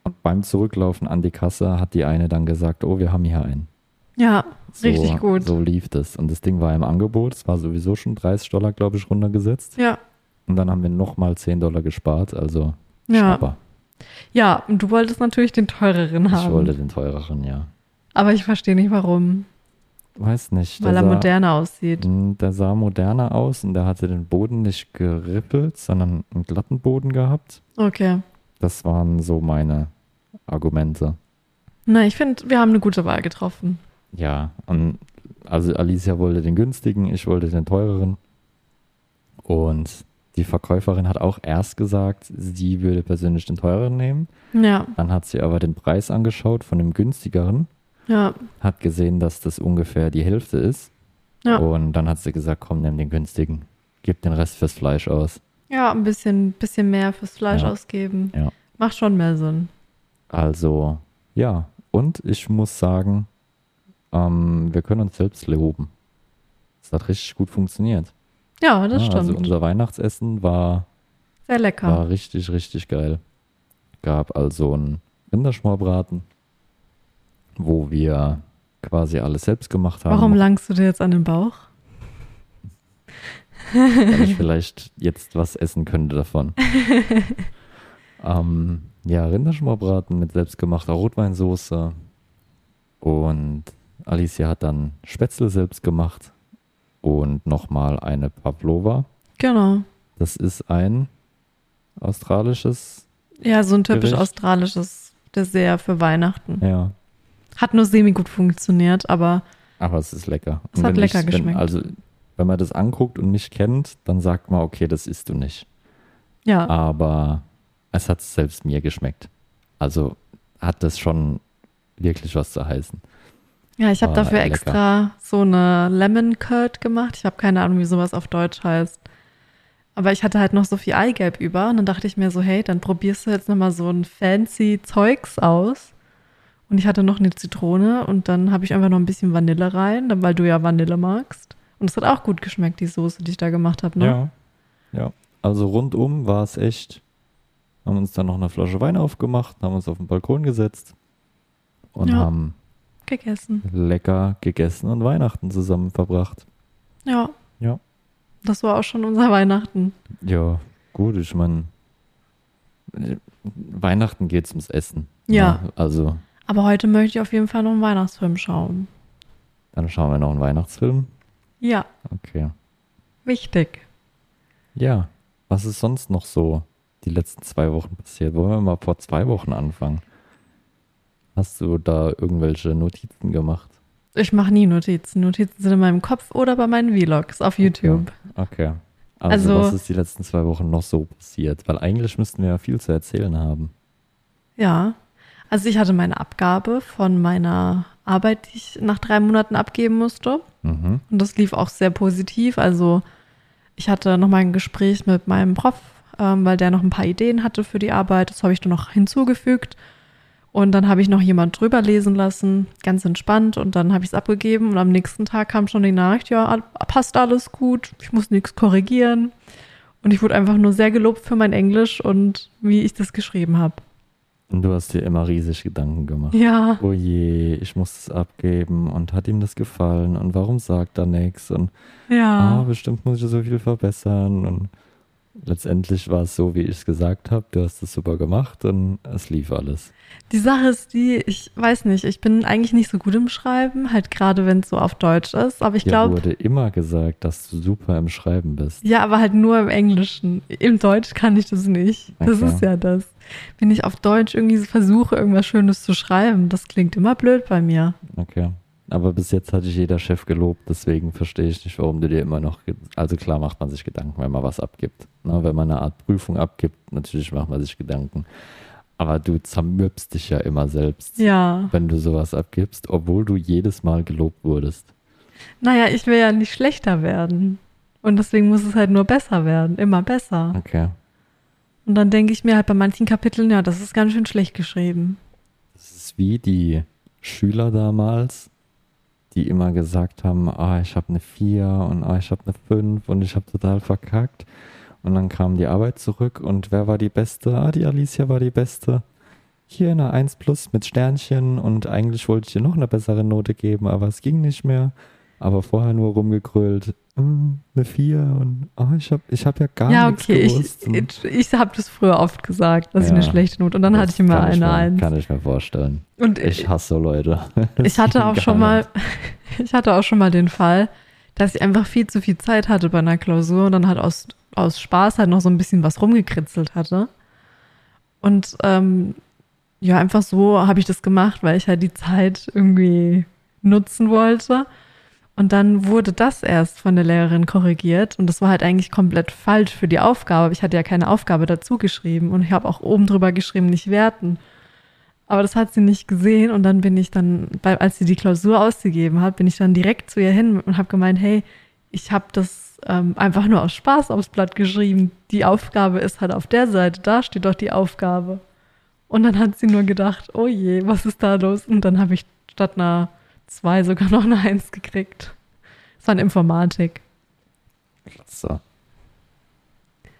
Und beim Zurücklaufen an die Kasse hat die eine dann gesagt, oh, wir haben hier einen. Ja, So, richtig gut. So lief das. Und das Ding war im Angebot, es war sowieso schon 30 Dollar, glaube ich, runtergesetzt. Ja, Und dann haben wir nochmal 10 Dollar gespart, also ja. Schnapper. Ja, und du wolltest natürlich den teureren Ich haben. wollte den teureren, ja. aber ich verstehe nicht warum. Weiß nicht. Weil er sah- moderner aussieht. Der sah moderner aus und der hatte den Boden nicht gerippelt, sondern einen glatten Boden gehabt. Okay. Das waren so meine Argumente. Na, ich finde, wir haben eine gute Wahl getroffen. Ja, und also Alicia wollte den günstigen, ich wollte den teureren. Und die Verkäuferin hat auch erst gesagt, sie würde persönlich den teureren nehmen. Ja, Dann hat sie aber den Preis angeschaut von dem günstigeren, ja, hat gesehen, dass das ungefähr die Hälfte ist. ja. Und dann hat sie gesagt, komm, nimm den günstigen. Gib den Rest fürs Fleisch aus. Ja, ein bisschen, bisschen mehr fürs Fleisch Ja. ausgeben. Ja. Macht schon mehr Sinn. Also, ja. Und ich muss sagen, ähm, wir können uns selbst loben. Es hat richtig gut funktioniert. Ja, das Ja, stimmt. Also unser Weihnachtsessen war, Sehr lecker. war richtig, richtig geil. Gab also einen Rinderschmorbraten, wo wir quasi alles selbst gemacht haben. Warum langst du dir jetzt an den Bauch? Weil ich vielleicht jetzt was essen könnte davon. Ähm, ja, Rinderschmorbraten mit selbstgemachter Rotweinsoße. Und Alicia hat dann Spätzle selbst gemacht. Und nochmal eine Pavlova. Genau. Das ist ein australisches, Ja, so ein typisch Gericht. australisches Dessert für Weihnachten. ja. Hat nur semi gut funktioniert, aber Aber es ist lecker. Es Und hat lecker ich, geschmeckt. Wenn, also, wenn man das anguckt und mich kennt, dann sagt man, okay, das isst du nicht. ja. Aber es hat selbst mir geschmeckt. Also hat das schon wirklich was zu heißen. Ja, ich habe War dafür lecker. extra so eine Lemon Curd gemacht. Ich habe keine Ahnung, wie sowas auf Deutsch heißt. Aber ich hatte halt noch so viel Eigelb über und dann dachte ich mir so, hey, dann probierst du jetzt nochmal so ein fancy Zeugs aus. Und ich hatte noch eine Zitrone und dann habe ich einfach noch ein bisschen Vanille rein, weil du ja Vanille magst. Und es hat auch gut geschmeckt, die Soße, die ich da gemacht habe. Ne? Ja. Ja. Also rundum war es echt. Haben uns dann noch eine Flasche Wein aufgemacht, haben uns auf den Balkon gesetzt und Ja. haben Gegessen. lecker gegessen und Weihnachten zusammen verbracht. Ja. Ja. Das war auch schon unser Weihnachten. Ja, gut, ich meine, Weihnachten geht's ums Essen. Ja. Ne? Also, Aber heute möchte ich auf jeden Fall noch einen Weihnachtsfilm schauen. dann schauen wir noch einen Weihnachtsfilm. Ja, Okay. wichtig. Ja, was ist sonst noch so die letzten zwei Wochen passiert? Wollen wir mal vor zwei Wochen anfangen? Hast du da irgendwelche Notizen gemacht? Ich mache nie Notizen. Notizen sind in meinem Kopf oder bei meinen Vlogs auf YouTube. Okay. Also, Also- was ist die letzten zwei Wochen noch so passiert? Weil eigentlich müssten wir ja viel zu erzählen haben. Ja. Also ich hatte meine Abgabe von meiner Arbeit, die ich nach drei Monaten abgeben musste. Mhm. Und das lief auch sehr positiv. Also ich hatte nochmal ein Gespräch mit meinem Prof, ähm, weil der noch ein paar Ideen hatte für die Arbeit. Das habe ich dann noch hinzugefügt. Und dann habe ich noch jemand drüber lesen lassen, ganz entspannt. Und dann habe ich es abgegeben. Und am nächsten Tag kam schon die Nachricht, ja, passt alles gut, ich muss nichts korrigieren. Und ich wurde einfach nur sehr gelobt für mein Englisch und wie ich das geschrieben habe. Und du hast dir immer riesig Gedanken gemacht. Ja, Oh je, ich muss es abgeben und hat ihm das gefallen und warum sagt er nichts und ah, ja. bestimmt muss ich so viel verbessern und letztendlich war es so, wie ich es gesagt habe. Du hast es super gemacht und es lief alles. Die Sache ist die, ich weiß nicht, ich bin eigentlich nicht so gut im Schreiben, halt gerade wenn es so auf Deutsch ist. Aber ich Dir glaube, wurde immer gesagt, dass du super im Schreiben bist. Ja, aber halt nur im Englischen. Im Deutsch kann ich das nicht. Das Okay. ist ja das. Wenn ich auf Deutsch irgendwie versuche, irgendwas Schönes zu schreiben, das klingt immer blöd bei mir. Okay. Aber bis jetzt hat dich jeder Chef gelobt, deswegen verstehe ich nicht, warum du dir immer noch. Also klar macht man sich Gedanken, wenn man was abgibt. Na, wenn man eine Art Prüfung abgibt, natürlich macht man sich Gedanken. Aber du zermürbst dich ja immer selbst, Ja. wenn du sowas abgibst, obwohl du jedes Mal gelobt wurdest. Naja, ich will ja nicht schlechter werden. Und deswegen muss es halt nur besser werden. Immer besser. Okay. Und dann denke ich mir halt bei manchen Kapiteln, ja, das ist ganz schön schlecht geschrieben. Das ist wie die Schüler damals, die immer gesagt haben, ah, ich habe eine 4 und ah, ich habe eine 5 und ich habe total verkackt. Und dann kam die Arbeit zurück und wer war die Beste? Ah, die Alicia war die Beste. Hier eine 1 plus mit Sternchen und eigentlich wollte ich dir noch eine bessere Note geben, aber es ging nicht mehr. Aber vorher nur rumgegrölt, "Mm, eine 4 und ah, ich habe ich hab ja gar ja, nichts okay, gewusst. Und ich, ich, ich habe das früher oft gesagt, dass ich Ja. eine schlechte Note. Und dann hatte ich immer kann ich eine mir, Eins. Kann ich mir vorstellen. Und Ich hasse so Leute. Ich hatte auch schon mal, ich hatte auch schon mal den Fall, dass ich einfach viel zu viel Zeit hatte bei einer Klausur und dann halt aus, aus Spaß halt noch so ein bisschen was rumgekritzelt hatte. Und ähm, ja, einfach so habe ich das gemacht, weil ich halt die Zeit irgendwie nutzen wollte. Und dann wurde das erst von der Lehrerin korrigiert und das war halt eigentlich komplett falsch für die Aufgabe. Ich hatte ja keine Aufgabe dazu geschrieben und ich habe auch oben drüber geschrieben, nicht werten. Aber das hat sie nicht gesehen und dann bin ich dann, als sie die Klausur ausgegeben hat, bin ich dann direkt zu ihr hin und habe gemeint, hey, ich habe das ähm, einfach nur aus Spaß aufs Blatt geschrieben. Die Aufgabe ist halt auf der Seite, da steht doch die Aufgabe. Und dann hat sie nur gedacht, oh je, was ist da los? Und dann habe ich statt einer zwei sogar noch eine Eins gekriegt. Das war in Informatik. So.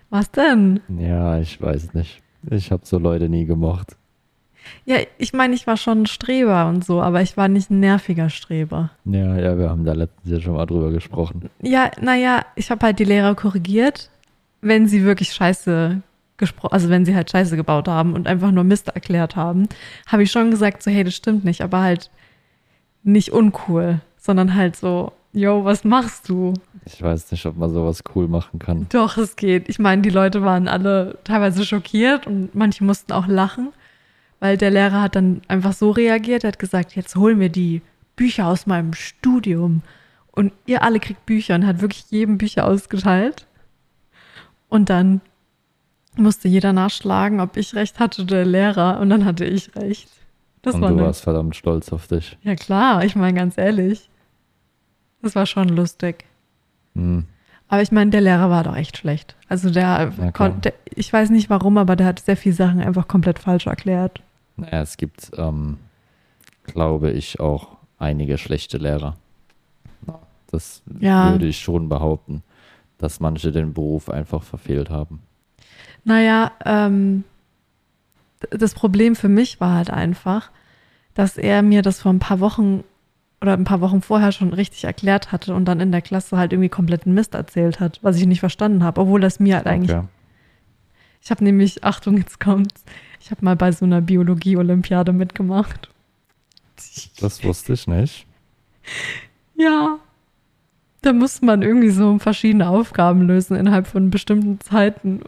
Was denn? Ja, ich weiß nicht. Ich habe so Leute nie gemocht. Ja, ich meine, ich war schon ein Streber und so, aber ich war nicht ein nerviger Streber. Ja, ja, wir haben da letztens ja schon mal drüber gesprochen. Ja, naja, ich habe halt die Lehrer korrigiert, wenn sie wirklich scheiße gesprochen, also wenn sie halt Scheiße gebaut haben und einfach nur Mist erklärt haben, habe ich schon gesagt, so, hey, das stimmt nicht, aber halt nicht uncool, sondern halt so, yo, was machst du? Ich weiß nicht, ob man sowas cool machen kann. Doch, es geht. Ich meine, die Leute waren alle teilweise schockiert und manche mussten auch lachen, weil der Lehrer hat dann einfach so reagiert, er hat gesagt, jetzt holen wir die Bücher aus meinem Studium und ihr alle kriegt Bücher und hat wirklich jedem Bücher ausgeteilt. Und dann musste jeder nachschlagen, ob ich recht hatte, der Lehrer, und dann hatte ich recht. Das und war du eine- warst verdammt stolz auf dich. ja klar, ich meine ganz ehrlich. Das war schon lustig. Hm. Aber ich meine, der Lehrer war doch echt schlecht. Also der Ja, konnte, ich weiß nicht warum, aber der hat sehr viele Sachen einfach komplett falsch erklärt. Naja, es gibt, ähm, glaube ich, auch einige schlechte Lehrer. Das Ja. würde ich schon behaupten, dass manche den Beruf einfach verfehlt haben. Naja, ähm, das Problem für mich war halt einfach, dass er mir das vor ein paar Wochen oder ein paar Wochen vorher schon richtig erklärt hatte und dann in der Klasse halt irgendwie kompletten Mist erzählt hat, was ich nicht verstanden habe, obwohl das mir halt eigentlich Okay. Ich habe nämlich, Achtung, jetzt kommt's. Ich habe mal bei so einer Biologie-Olympiade mitgemacht. Das wusste ich nicht. Ja. Da musste man irgendwie so verschiedene Aufgaben lösen innerhalb von bestimmten Zeiten.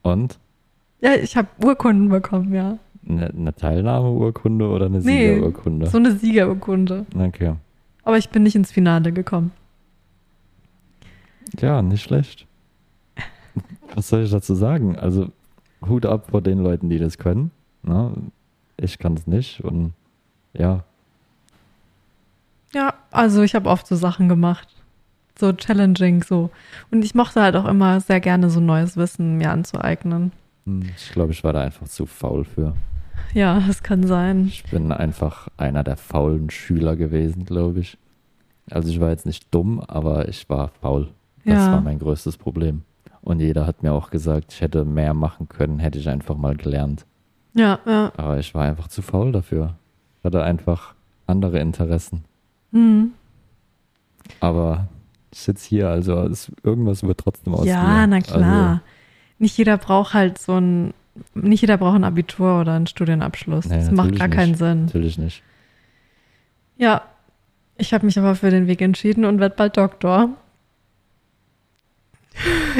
Und Ja, ich habe Urkunden bekommen, ja. eine, eine Teilnahmeurkunde oder eine Nee, Siegerurkunde? So eine Siegerurkunde. Okay. Aber ich bin nicht ins Finale gekommen. Ja, nicht schlecht. Was soll ich dazu sagen? Also, Hut ab vor den Leuten, die das können. Ne? Ich kann es nicht und ja, Ja, also ich habe oft so Sachen gemacht. So challenging, so. Und ich mochte halt auch immer sehr gerne so neues Wissen mir anzueignen. Hm, ich glaube, ich war da einfach zu faul für. Ja, das kann sein. Ich bin einfach einer der faulen Schüler gewesen, glaube ich. Also ich war jetzt nicht dumm, aber ich war faul. Das Ja. war mein größtes Problem. Und jeder hat mir auch gesagt, ich hätte mehr machen können, hätte ich einfach mal gelernt. Ja, ja. Aber ich war einfach zu faul dafür. Ich hatte einfach andere Interessen. Hm. Aber ich sitze hier, also es, irgendwas wird trotzdem aus Ja, na klar. Nicht jeder braucht halt so ein, nicht jeder braucht ein Abitur oder einen Studienabschluss. Nee, das macht gar keinen nicht. Sinn. Also natürlich nicht. Ja, ich habe mich aber für den Weg entschieden und werde bald Doktor.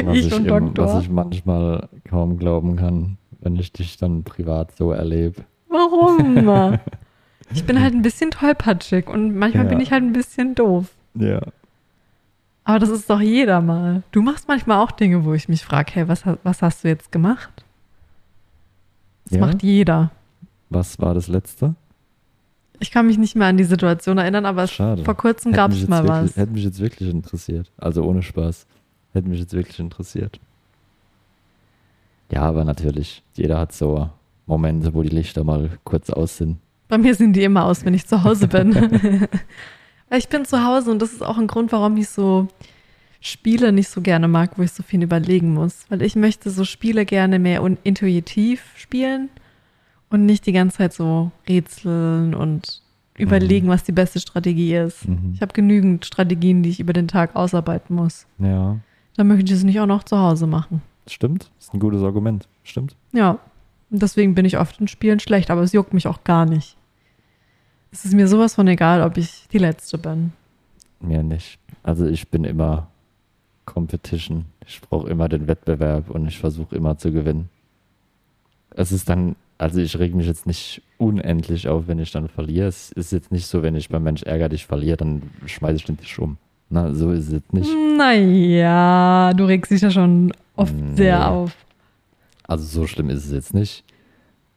Was Ich und im- Doktor. Was ich manchmal kaum glauben kann, wenn ich dich dann privat so erlebe. Warum? ich bin halt ein bisschen tollpatschig und manchmal Ja. bin ich halt ein bisschen doof. Ja. Aber das ist doch jeder mal. Du machst manchmal auch Dinge, wo ich mich frage, hey, was, was hast du jetzt gemacht? Das Ja? macht jeder. Was war das letzte? Ich kann mich nicht mehr an die Situation erinnern, aber Schade. vor kurzem gab es mal wirklich, was. Hätte mich jetzt wirklich interessiert. Also ohne Spaß. Hätte mich jetzt wirklich interessiert. Ja, aber natürlich. Jeder hat so Momente, wo die Lichter mal kurz aus sind. Bei mir sind die immer aus, wenn ich zu Hause bin. Ich bin zu Hause und das ist auch ein Grund, warum ich so Spiele nicht so gerne mag, wo ich so viel überlegen muss. Weil ich möchte so Spiele gerne mehr intuitiv spielen und nicht die ganze Zeit so rätseln und überlegen, was die beste Strategie ist. Mhm. Ich habe genügend Strategien, die ich über den Tag ausarbeiten muss. Ja, Dann möchte ich es nicht auch noch zu Hause machen. stimmt. Ist ein gutes Argument. Stimmt. Ja. Und deswegen bin ich oft in Spielen schlecht, aber es juckt mich auch gar nicht. Es ist mir sowas von egal, ob ich die Letzte bin. Mir nicht. Also ich bin immer Competition. Ich brauche immer den Wettbewerb und ich versuche immer zu gewinnen. Es ist dann, also ich reg mich jetzt nicht unendlich auf, wenn ich dann verliere. Es ist jetzt nicht so, wenn ich beim Mensch ärger dich verliere, dann schmeiße ich den Tisch um. Na, so ist es nicht. Naja, du regst dich ja schon oft Nee. sehr auf. Also so schlimm ist es jetzt nicht.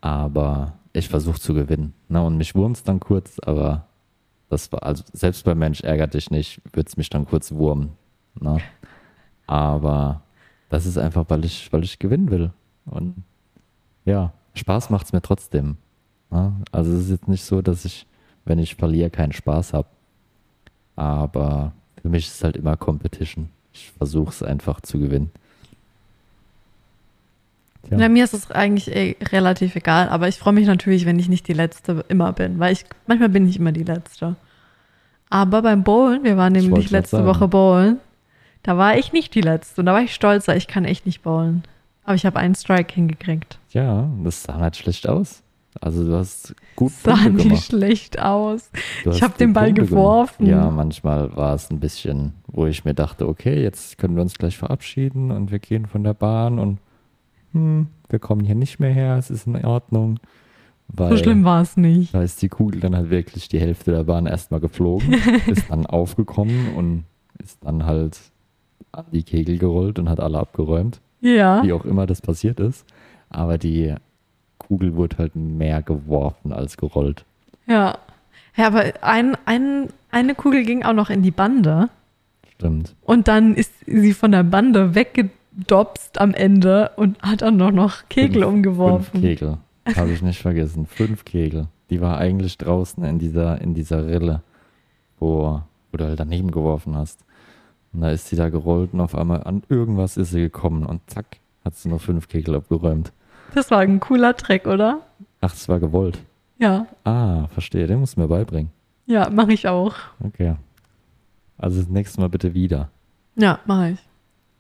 Aber ich versuche zu gewinnen. Na, und mich wurmt dann kurz, aber das war, also selbst beim Mensch ärgert dich nicht, wird es mich dann kurz wurmen. Na? Aber das ist einfach, weil ich, weil ich gewinnen will. Und ja, Spaß macht es mir trotzdem. Na? Also es ist jetzt nicht so, dass ich, wenn ich verliere, keinen Spaß habe. Aber für mich ist es halt immer Competition. Ich versuche es einfach zu gewinnen. Tja. Na, mir ist es eigentlich eh relativ egal, aber ich freue mich natürlich, wenn ich nicht die Letzte immer bin, weil ich manchmal bin ich immer die Letzte. Aber beim Bowlen, wir waren Ich nämlich letzte. Woche bowlen, da war ich nicht die Letzte und da war ich stolz, weil ich kann echt nicht bowlen. Aber ich habe einen Strike hingekriegt. Ja, das sah nicht schlecht aus. Also du hast gut Sah Punkte nicht schlecht aus. Du Ich hast hab den Ball Punkte geworfen. Gemacht. Ja, manchmal war es ein bisschen, wo ich mir dachte, okay, jetzt können wir uns gleich verabschieden und wir gehen von der Bahn und hm, wir kommen hier nicht mehr her, es ist in Ordnung. Weil, So schlimm war es nicht. Da ist die Kugel dann halt wirklich die Hälfte der Bahn erstmal geflogen, ist dann aufgekommen und ist dann halt an die Kegel gerollt und hat alle abgeräumt Ja. wie auch immer das passiert ist. Aber die Kugel wurde halt mehr geworfen als gerollt. Ja. Ja, aber ein, ein, eine Kugel ging auch noch in die Bande. Stimmt. Und dann ist sie von der Bande weggedopst am Ende und hat dann noch, noch Kegel Fünf- umgeworfen. Fünf Kegel. Habe ich nicht vergessen. Fünf Kegel. Die war eigentlich draußen in dieser, in dieser Rille, wo, wo du halt daneben geworfen hast. Und da ist sie da gerollt und auf einmal an irgendwas ist sie gekommen und zack, hat sie nur fünf Kegel abgeräumt. Das war ein cooler Trick, oder? Ach, es war gewollt. Ja. Ah, verstehe. Den musst du mir beibringen. Ja, mache ich auch. Okay. Also das nächste Mal bitte wieder. Ja, mache ich.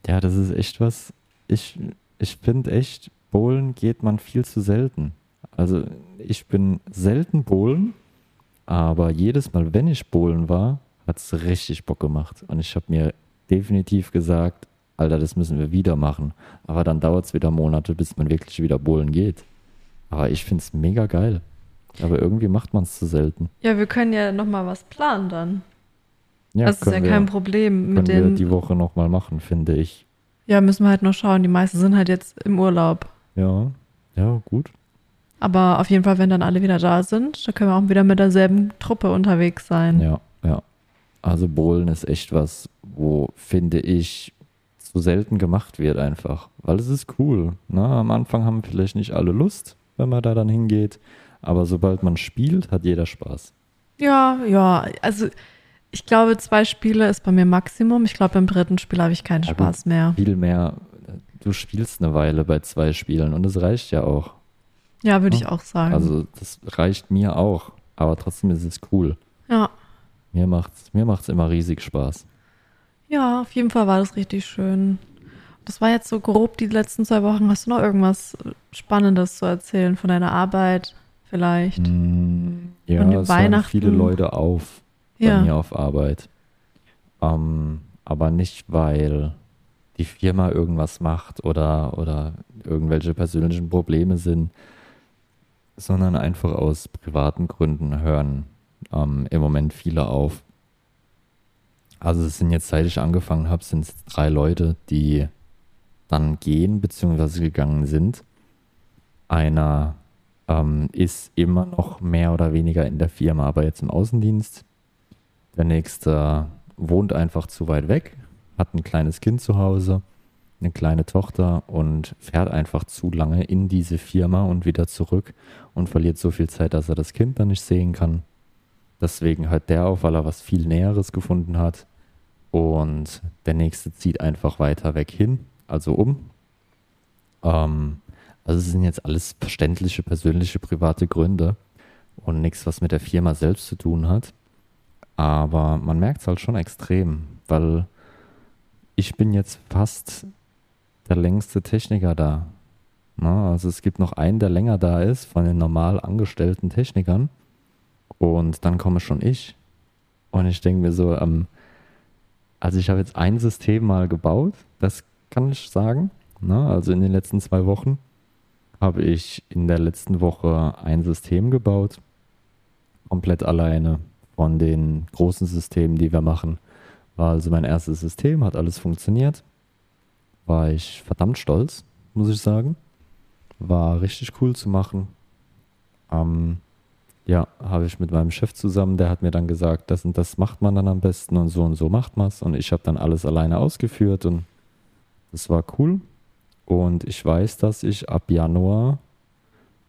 Ja, das ist echt was. Ich, ich finde echt, Bowlen geht man viel zu selten. Also ich bin selten Bowlen, aber jedes Mal, wenn ich Bowlen war, hat es richtig Bock gemacht. Und ich habe mir definitiv gesagt, Alter, das müssen wir wieder machen. Aber dann dauert es wieder Monate, bis man wirklich wieder Bowlen geht. Aber ich finde es mega geil. Aber irgendwie macht man es zu selten. Ja, wir können ja noch mal was planen dann. Ja, das ist ja wir- kein Problem mit können wir den. die Woche nochmal machen, finde ich. Ja, müssen wir halt noch schauen. Die meisten sind halt jetzt im Urlaub. Ja, ja, gut. Aber auf jeden Fall, wenn dann alle wieder da sind, dann können wir auch wieder mit derselben Truppe unterwegs sein. Ja, ja. Also Bowlen ist echt was, wo, finde ich, zu selten gemacht wird einfach. Weil es ist cool. Ne? Am Anfang haben vielleicht nicht alle Lust, wenn man da dann hingeht. Aber sobald man spielt, hat jeder Spaß. Ja, ja. Also ich glaube, zwei Spiele ist bei mir Maximum. Ich glaube, im dritten Spiel habe ich keinen Ja, gut. Spaß mehr. Viel mehr, du spielst eine Weile bei zwei Spielen und es reicht ja auch. Ja, würde Ja. ich auch sagen. Also das reicht mir auch. Aber trotzdem ist es cool. ja. Mir macht's, mir macht's immer riesig Spaß. ja, auf jeden Fall war das richtig schön. Das war jetzt so grob die letzten zwei Wochen. Hast du noch irgendwas Spannendes zu erzählen von deiner Arbeit vielleicht? Mm, Ja, es Weihnachten. viele Leute auf. Bei Ja. mir auf Arbeit. Ähm, aber nicht, weil die Firma irgendwas macht oder, oder irgendwelche persönlichen Probleme sind, sondern einfach aus privaten Gründen hören ähm, im Moment viele auf. Also es sind jetzt, seit ich angefangen habe, sind es drei Leute, die dann gehen bzw. gegangen sind. Einer ähm, ist immer noch mehr oder weniger in der Firma, aber jetzt im Außendienst. Der nächste wohnt einfach zu weit weg, hat ein kleines Kind zu Hause, eine kleine Tochter und fährt einfach zu lange in diese Firma und wieder zurück und verliert so viel Zeit, dass er das Kind dann nicht sehen kann. Deswegen hört der auf, weil er was viel Näheres gefunden hat. Und der nächste zieht einfach weiter weg hin, also um. Ähm, also es sind jetzt alles verständliche, persönliche, private Gründe und nichts, was mit der Firma selbst zu tun hat. Aber man merkt es halt schon extrem, weil ich bin jetzt fast der längste Techniker da. Na, also es gibt noch einen, der länger da ist von den normal angestellten Technikern. Und dann komme schon ich. Und ich denke mir so, ähm, also ich habe jetzt ein System mal gebaut, das kann ich sagen. Na, also in den letzten zwei Wochen habe ich in der letzten Woche ein System gebaut, komplett alleine von den großen Systemen, die wir machen. War also mein erstes System, hat alles funktioniert. War ich verdammt stolz, muss ich sagen. War richtig cool zu machen. Ähm, ja, habe ich mit meinem Chef zusammen, der hat mir dann gesagt, das und das macht man dann am besten und so und so macht man es. Und ich habe dann alles alleine ausgeführt und das war cool. Und ich weiß, dass ich ab Januar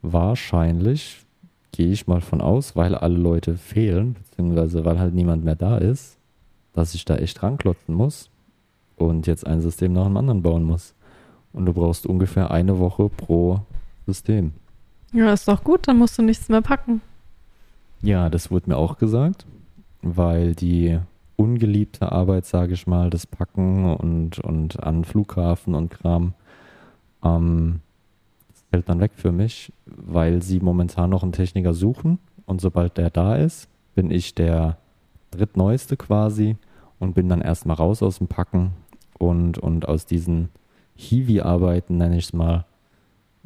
wahrscheinlich, gehe ich mal von aus, weil alle Leute fehlen, beziehungsweise weil halt niemand mehr da ist, dass ich da echt ranklotzen muss und jetzt ein System nach dem anderen bauen muss. Und du brauchst ungefähr eine Woche pro System. Ja, ist doch gut, dann musst du nichts mehr packen. Ja, das wurde mir auch gesagt, weil die ungeliebte Arbeit, sage ich mal, das Packen und, und an Flughafen und Kram, Ähm, fällt dann weg für mich, weil sie momentan noch einen Techniker suchen und sobald der da ist, bin ich der drittneueste quasi und bin dann erstmal raus aus dem Packen und, und aus diesen Hiwi-Arbeiten, nenne ich es mal,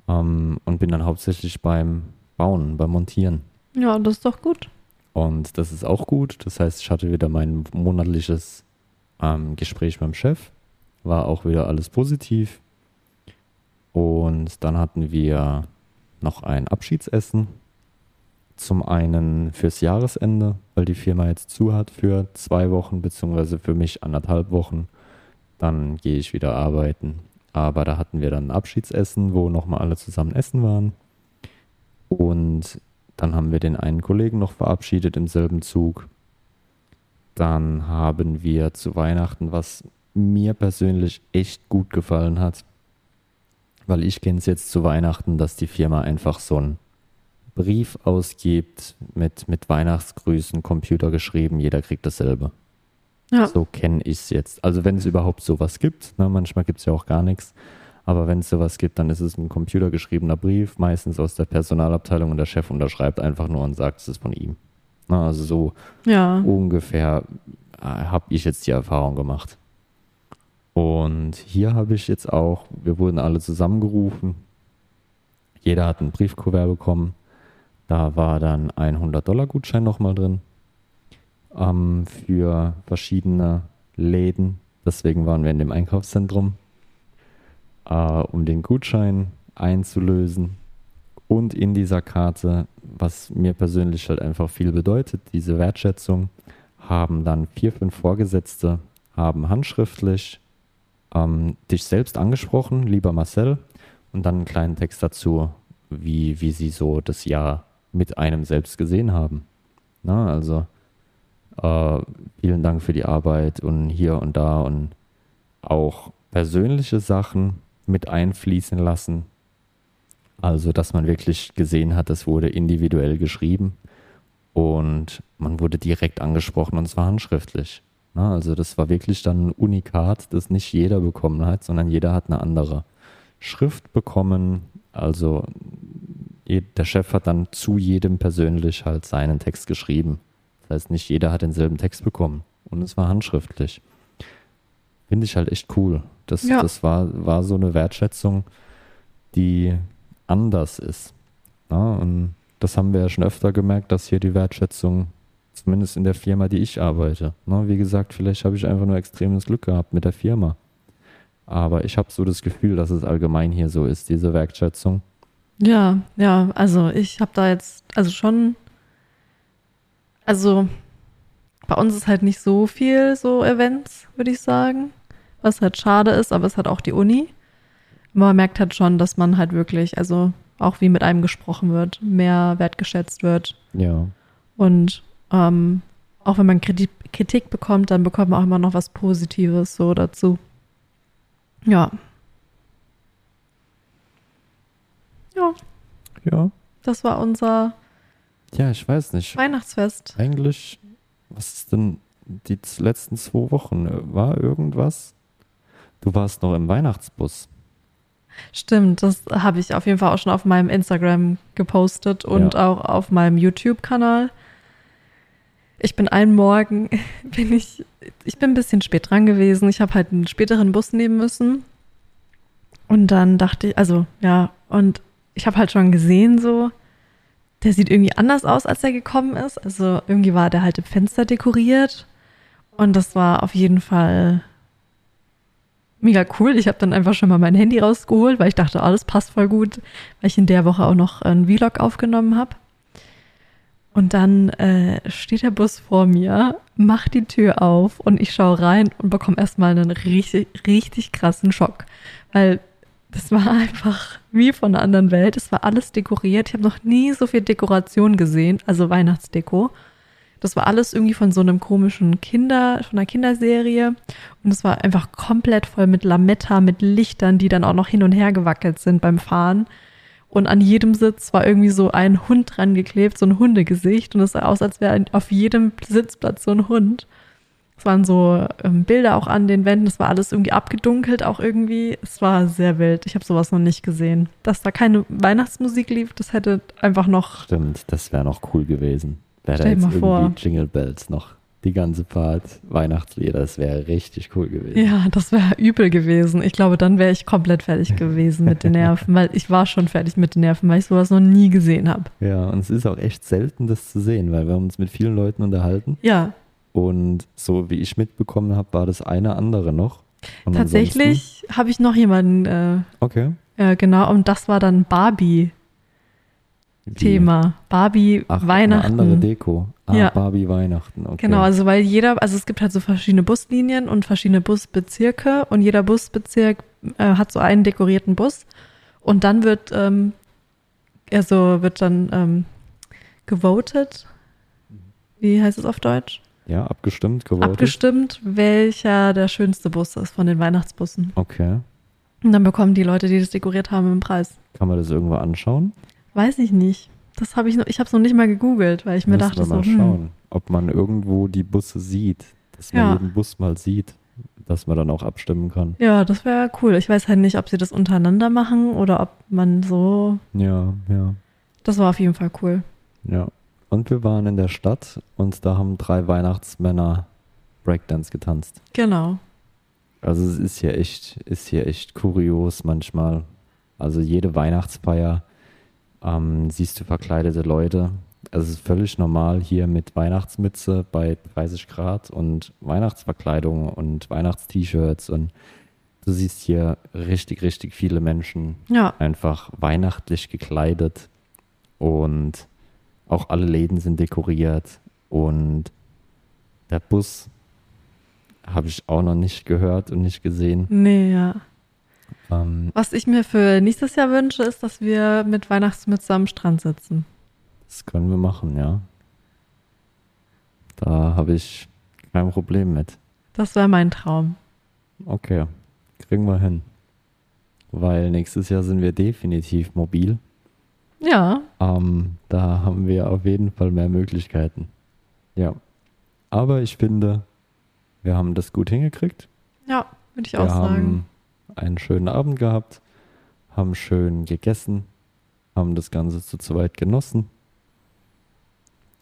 ähm, und bin dann hauptsächlich beim Bauen, beim Montieren. Ja, das ist doch gut. Und das ist auch gut. Das heißt, ich hatte wieder mein monatliches ähm, Gespräch beim Chef. War auch wieder alles positiv. Und dann hatten wir noch ein Abschiedsessen. Zum einen fürs Jahresende, weil die Firma jetzt zu hat für zwei Wochen, beziehungsweise für mich anderthalb Wochen. Dann gehe ich wieder arbeiten. Aber da hatten wir dann ein Abschiedsessen, wo nochmal alle zusammen essen waren. Und dann haben wir den einen Kollegen noch verabschiedet im selben Zug. Dann haben wir zu Weihnachten, was mir persönlich echt gut gefallen hat, weil ich kenne es jetzt zu Weihnachten, dass die Firma einfach so einen Brief ausgibt mit, mit Weihnachtsgrüßen, Computer geschrieben, jeder kriegt dasselbe. Ja. So kenne ich es jetzt. Also wenn es überhaupt sowas gibt, ne, manchmal gibt es ja auch gar nichts, aber wenn es sowas gibt, dann ist es ein computergeschriebener Brief, meistens aus der Personalabteilung und der Chef unterschreibt einfach nur und sagt, es ist von ihm. Na, also so ja. ungefähr äh, habe ich jetzt die Erfahrung gemacht. Und hier habe ich jetzt auch, wir wurden alle zusammengerufen. Jeder hat einen Briefkuvert bekommen. Da war dann ein 100-Dollar-Gutschein nochmal drin ähm, für verschiedene Läden. Deswegen waren wir in dem Einkaufszentrum äh, um den Gutschein einzulösen. Und in dieser Karte, was mir persönlich halt einfach viel bedeutet, diese Wertschätzung, haben dann vier, fünf Vorgesetzte, haben handschriftlich ähm, dich selbst angesprochen, lieber Marcel, und dann einen kleinen Text dazu, wie, wie sie so das Jahr mit einem selbst gesehen haben. Na, also äh, vielen Dank für die Arbeit und hier und da und auch persönliche Sachen, mit einfließen lassen. Also, dass man wirklich gesehen hat, es wurde individuell geschrieben und man wurde direkt angesprochen und zwar handschriftlich. Also, das war wirklich dann ein Unikat, das nicht jeder bekommen hat, sondern jeder hat eine andere Schrift bekommen. Also, der Chef hat dann zu jedem persönlich halt seinen Text geschrieben. Das heißt, nicht jeder hat denselben Text bekommen und es war handschriftlich. Finde ich halt echt cool. Das, ja. das war, war so eine Wertschätzung, die anders ist. Ja, und das haben wir ja schon öfter gemerkt, dass hier die Wertschätzung, zumindest in der Firma, die ich arbeite. Na, wie gesagt, vielleicht habe ich einfach nur extremes Glück gehabt mit der Firma. Aber ich habe so das Gefühl, dass es allgemein hier so ist, diese Wertschätzung. Ja, ja, also ich habe da jetzt, also schon, also bei uns ist halt nicht so viel so Events, würde ich sagen was halt schade ist, aber es hat auch die Uni. Man merkt halt schon, dass man halt wirklich, also auch wie mit einem gesprochen wird, mehr wertgeschätzt wird. Ja. Und ähm, auch wenn man Kritik, Kritik bekommt, dann bekommt man auch immer noch was Positives so dazu. Ja. Ja. Ja. Das war unser ja, ich weiß nicht. Weihnachtsfest. Eigentlich, was ist denn die letzten zwei Wochen? War irgendwas? Du warst noch im Weihnachtsbus. Stimmt, das habe ich auf jeden Fall auch schon auf meinem Instagram gepostet und ja. auch auf meinem YouTube-Kanal. Ich bin einen Morgen, bin ich, ich bin ein bisschen spät dran gewesen. Ich habe halt einen späteren Bus nehmen müssen. Und dann dachte ich, also ja, und ich habe halt schon gesehen, so, der sieht irgendwie anders aus, als er gekommen ist. Also irgendwie war der halt im Fenster dekoriert. Und das war auf jeden Fall mega cool. Ich habe dann einfach schon mal mein Handy rausgeholt, weil ich dachte, alles passt voll gut, weil ich in der Woche auch noch einen Vlog aufgenommen habe. Und dann äh, steht der Bus vor mir, macht die Tür auf und ich schaue rein und bekomme erstmal einen richtig, richtig krassen Schock. Weil das war einfach wie von einer anderen Welt. Es war alles dekoriert. Ich habe noch nie so viel Dekoration gesehen, also Weihnachtsdeko. Das war alles irgendwie von so einem komischen Kinder, von einer Kinderserie. Und es war einfach komplett voll mit Lametta, mit Lichtern, die dann auch noch hin und her gewackelt sind beim Fahren. Und an jedem Sitz war irgendwie so ein Hund dran geklebt, so ein Hundegesicht. Und es sah aus, als wäre auf jedem Sitzplatz so ein Hund. Es waren so ähm, Bilder auch an den Wänden. Es war alles irgendwie abgedunkelt, auch irgendwie. Es war sehr wild. Ich habe sowas noch nicht gesehen. Dass da keine Weihnachtsmusik lief, das hätte einfach noch. Stimmt, das wäre noch cool gewesen. Wäre da Stell dir jetzt mal vor. irgendwie Jingle Bells noch die ganze Fahrt, Weihnachtslieder, das wäre richtig cool gewesen. Ja, das wäre übel gewesen. Ich glaube, dann wäre ich komplett fertig gewesen mit den Nerven, weil ich war schon fertig mit den Nerven, weil ich sowas noch nie gesehen habe. Ja, und es ist auch echt selten, das zu sehen, weil wir haben uns mit vielen Leuten unterhalten Ja, und so wie ich mitbekommen habe, war das eine andere noch. Und tatsächlich habe ich noch jemanden, äh, Okay. äh, genau, und das war dann Barbie-Thema. Wie? Barbie Ach, Weihnachten. Eine andere Deko. Ah, Ja. Barbie Weihnachten. Okay. Genau, also weil jeder, also es gibt halt so verschiedene Buslinien und verschiedene Busbezirke und jeder Busbezirk äh, hat so einen dekorierten Bus und dann wird, ähm, also wird dann ähm, gewotet. Wie heißt es auf Deutsch? Ja, abgestimmt, gewotet. Abgestimmt, welcher der schönste Bus ist von den Weihnachtsbussen. Okay. Und dann bekommen die Leute, die das dekoriert haben, einen Preis. Kann man das irgendwo anschauen? Weiß ich nicht. Das habe ich noch, ich habe es noch nicht mal gegoogelt, weil ich mir Müssen dachte wir so, mal hm, schauen, ob man irgendwo die Busse sieht. Dass man Ja. jeden Bus mal sieht, dass man dann auch abstimmen kann. Ja, das wäre cool. Ich weiß halt nicht, ob sie das untereinander machen oder ob man so. Ja, ja, Das war auf jeden Fall cool. ja. Und wir waren in der Stadt und da haben drei Weihnachtsmänner Breakdance getanzt. Genau. Also es ist hier echt, ist hier echt kurios manchmal. Also jede Weihnachtsfeier ähm, siehst du verkleidete Leute. Also es ist völlig normal hier mit Weihnachtsmütze bei 30 Grad und Weihnachtsverkleidung und Weihnachtst-T-Shirts und du siehst hier richtig, richtig viele Menschen Ja, einfach weihnachtlich gekleidet und auch alle Läden sind dekoriert und der Bus habe ich auch noch nicht gehört und nicht gesehen. nee, ja. Ähm, Was ich mir für nächstes Jahr wünsche, ist, dass wir mit Weihnachtsmütze am Strand sitzen. das können wir machen, ja. Da habe ich kein Problem mit. Das wäre mein Traum. Okay, kriegen wir hin. Weil nächstes Jahr sind wir definitiv mobil. Ja, Ähm, da haben wir auf jeden Fall mehr Möglichkeiten. Ja. Aber ich finde, wir haben das gut hingekriegt. ja, würde ich wir auch sagen. Einen schönen Abend gehabt, haben schön gegessen, haben das Ganze zu zweit genossen.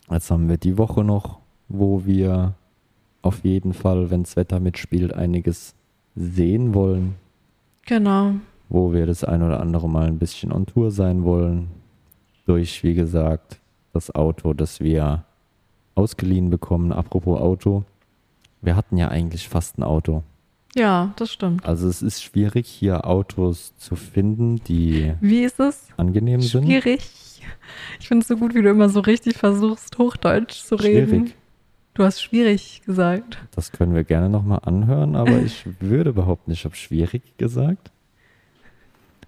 Jetzt haben wir die Woche noch, wo wir auf jeden Fall, wenn das Wetter mitspielt, einiges sehen wollen, Genau. wo wir das ein oder andere Mal ein bisschen on Tour sein wollen. Durch, wie gesagt, das Auto, das wir ausgeliehen bekommen. Apropos Auto. Wir hatten ja eigentlich fast ein Auto. Ja, das stimmt. Also es ist schwierig, hier Autos zu finden, die Wie ist es? angenehm sind. Schwierig. Ich finde es so gut, wie du immer so richtig versuchst, Hochdeutsch zu reden. Schwierig. Du hast schwierig gesagt. Das können wir gerne nochmal anhören, aber ich würde überhaupt nicht, ich habe schwierig gesagt.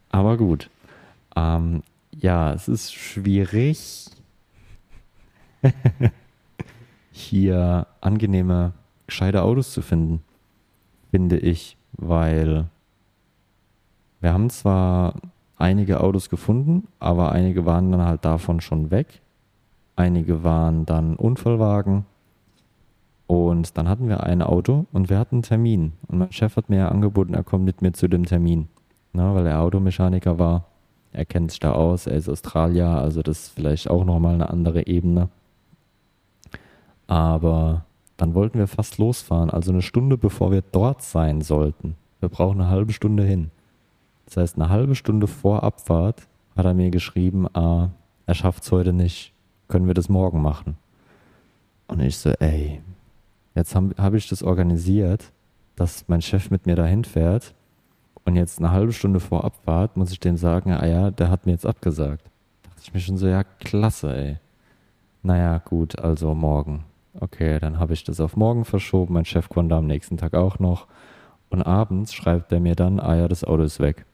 Aber gut. Ähm, ja, es ist schwierig, hier angenehme, gescheite Autos zu finden, finde ich, weil wir haben zwar einige Autos gefunden, aber einige waren dann halt davon schon weg. Einige waren dann Unfallwagen. Und dann hatten wir ein Auto und wir hatten einen Termin. Und mein Chef hat mir ja angeboten, er kommt mit mir zu dem Termin. Na, weil er Automechaniker war. Er kennt sich da aus, er ist Australier, also das ist vielleicht auch nochmal eine andere Ebene. Aber dann wollten wir fast losfahren, also eine Stunde bevor wir dort sein sollten. Wir brauchen eine halbe Stunde hin. Das heißt, eine halbe Stunde vor Abfahrt hat er mir geschrieben, ah, er schafft es heute nicht, können wir das morgen machen. Und ich so, ey, jetzt habe hab ich das organisiert, dass mein Chef mit mir dahin fährt und jetzt eine halbe Stunde vor Abfahrt muss ich dem sagen, ah ja, der hat mir jetzt abgesagt. Da dachte ich mir schon so, ja, klasse, ey. Naja, gut, also morgen. Okay, dann habe ich das auf morgen verschoben. Mein Chef konnte am nächsten Tag auch noch. Und abends schreibt er mir dann, ah ja, das Auto ist weg.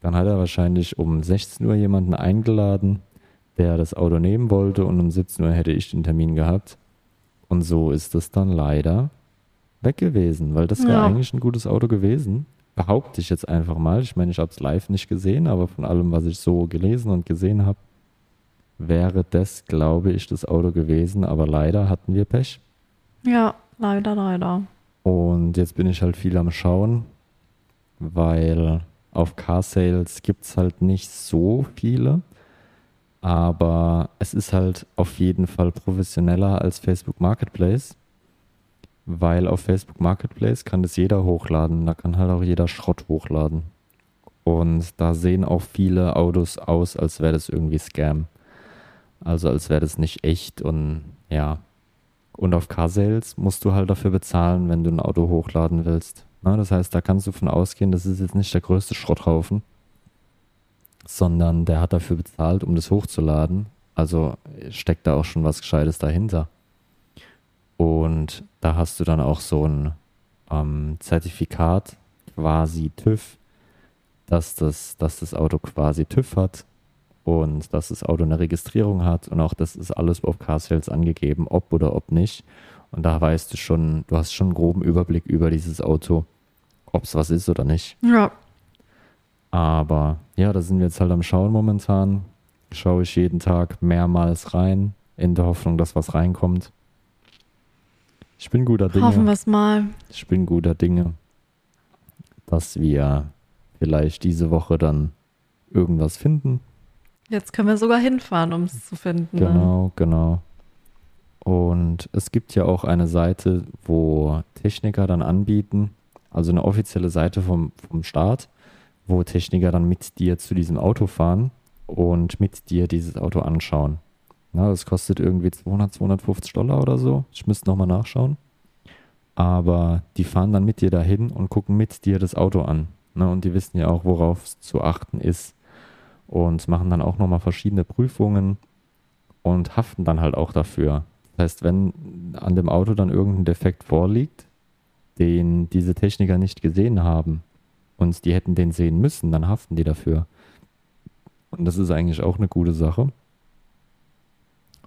Dann hat er wahrscheinlich um 16 Uhr jemanden eingeladen, der das Auto nehmen wollte und um 17 Uhr hätte ich den Termin gehabt. Und so ist es dann leider weg gewesen, weil das wäre Ja. eigentlich ein gutes Auto gewesen. Behaupte ich jetzt einfach mal. Ich meine, ich habe es live nicht gesehen, aber von allem, was ich so gelesen und gesehen habe, wäre das, glaube ich, das Auto gewesen. Aber leider hatten wir Pech. Ja, leider, leider. Und jetzt bin ich halt viel am Schauen, weil auf Car Sales gibt es halt nicht so viele. Aber es ist halt auf jeden Fall professioneller als Facebook Marketplace, weil auf Facebook Marketplace kann das jeder hochladen. Da kann halt auch jeder Schrott hochladen. Und da sehen auch viele Autos aus, als wäre das irgendwie Scam. Also als wäre das nicht echt und ja. Und auf Car Sales musst du halt dafür bezahlen, wenn du ein Auto hochladen willst. Na, das heißt, da kannst du von ausgehen, das ist jetzt nicht der größte Schrotthaufen, sondern der hat dafür bezahlt, um das hochzuladen. Also steckt da auch schon was Gescheites dahinter. Und da hast du dann auch so ein ähm, Zertifikat, quasi TÜV, dass das, dass das Auto quasi TÜV hat und dass das Auto eine Registrierung hat und auch das ist alles auf Car Sales angegeben, ob oder ob nicht. Und da weißt du schon, du hast schon einen groben Überblick über dieses Auto, ob es was ist oder nicht. Ja. Aber ja, da sind wir jetzt halt am Schauen momentan. Schaue ich jeden Tag mehrmals rein, in der Hoffnung, dass was reinkommt. Ich bin guter Dinge. Hoffen wir es mal. Ich bin guter Dinge, dass wir vielleicht diese Woche dann irgendwas finden. Jetzt können wir sogar hinfahren, um es zu finden. Ne? Genau, genau. Und es gibt ja auch eine Seite, wo Techniker dann anbieten, also eine offizielle Seite vom, vom Staat, wo Techniker dann mit dir zu diesem Auto fahren und mit dir dieses Auto anschauen. Na, das kostet irgendwie 200, 250 Dollar oder so. Ich müsste nochmal nachschauen. Aber die fahren dann mit dir dahin und gucken mit dir das Auto an. Ne? Und die wissen ja auch, worauf es zu achten ist. Und machen dann auch nochmal verschiedene Prüfungen und haften dann halt auch dafür. Das heißt, wenn an dem Auto dann irgendein Defekt vorliegt, den diese Techniker nicht gesehen haben und die hätten den sehen müssen, dann haften die dafür. Und das ist eigentlich auch eine gute Sache.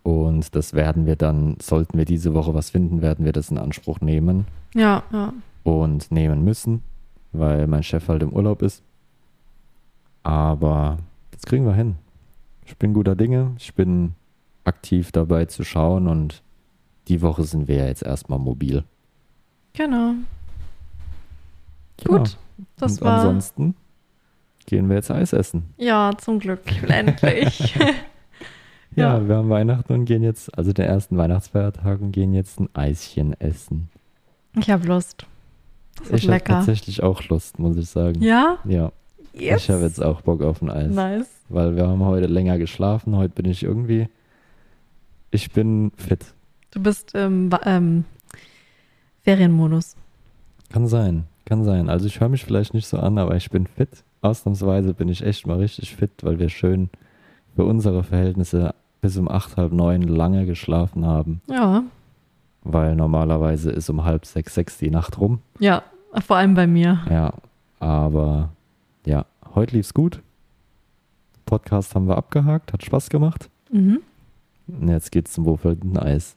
Und das werden wir dann, sollten wir diese Woche was finden, werden wir das in Anspruch nehmen Ja, ja. und nehmen müssen, weil mein Chef halt im Urlaub ist. Aber das kriegen wir hin. Ich bin guter Dinge, ich bin aktiv dabei zu schauen und die Woche sind wir ja jetzt erstmal mobil. Genau. Ja. Gut. Das und war. ansonsten gehen wir jetzt Eis essen. Ja, zum Glück. Endlich. Ja, Ja. wir haben Weihnachten und gehen jetzt, also den ersten Weihnachtsfeiertag und gehen jetzt ein Eischen essen. ich habe Lust. Das wird Ich habe lecker. tatsächlich auch Lust, muss ich sagen. Ja? Ja, Yes. ich habe jetzt auch Bock auf ein Eis. Nice. Weil wir haben heute länger geschlafen. Heute bin ich irgendwie, ich bin fit. Du bist im ähm, Ferienmodus. Kann sein, kann sein. Also ich höre mich vielleicht nicht so an, aber ich bin fit. Ausnahmsweise bin ich echt mal richtig fit, weil wir schön für unsere Verhältnisse bis um acht, halb neun lange geschlafen haben. Ja. Weil normalerweise ist um halb sechs, sechs die Nacht rum. Ja, vor allem bei mir. Ja, aber ja, heute lief's gut. Podcast haben wir abgehakt, hat Spaß gemacht. Mhm. Jetzt geht's zum wohlverdienten Eis.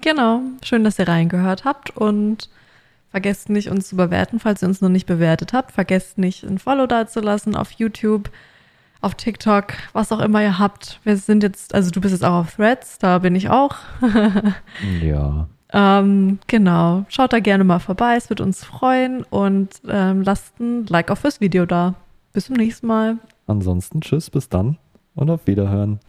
Genau. Schön, dass ihr reingehört habt und vergesst nicht, uns zu bewerten, falls ihr uns noch nicht bewertet habt. Vergesst nicht, ein Follow dazulassen auf YouTube, auf TikTok, was auch immer ihr habt. Wir sind jetzt, also du bist jetzt auch auf Threads, da bin ich auch. Ja, Ähm, genau. Schaut da gerne mal vorbei, es wird uns freuen und ähm, lasst ein Like auf das Video da. Bis zum nächsten Mal. ansonsten tschüss, bis dann und auf Wiederhören.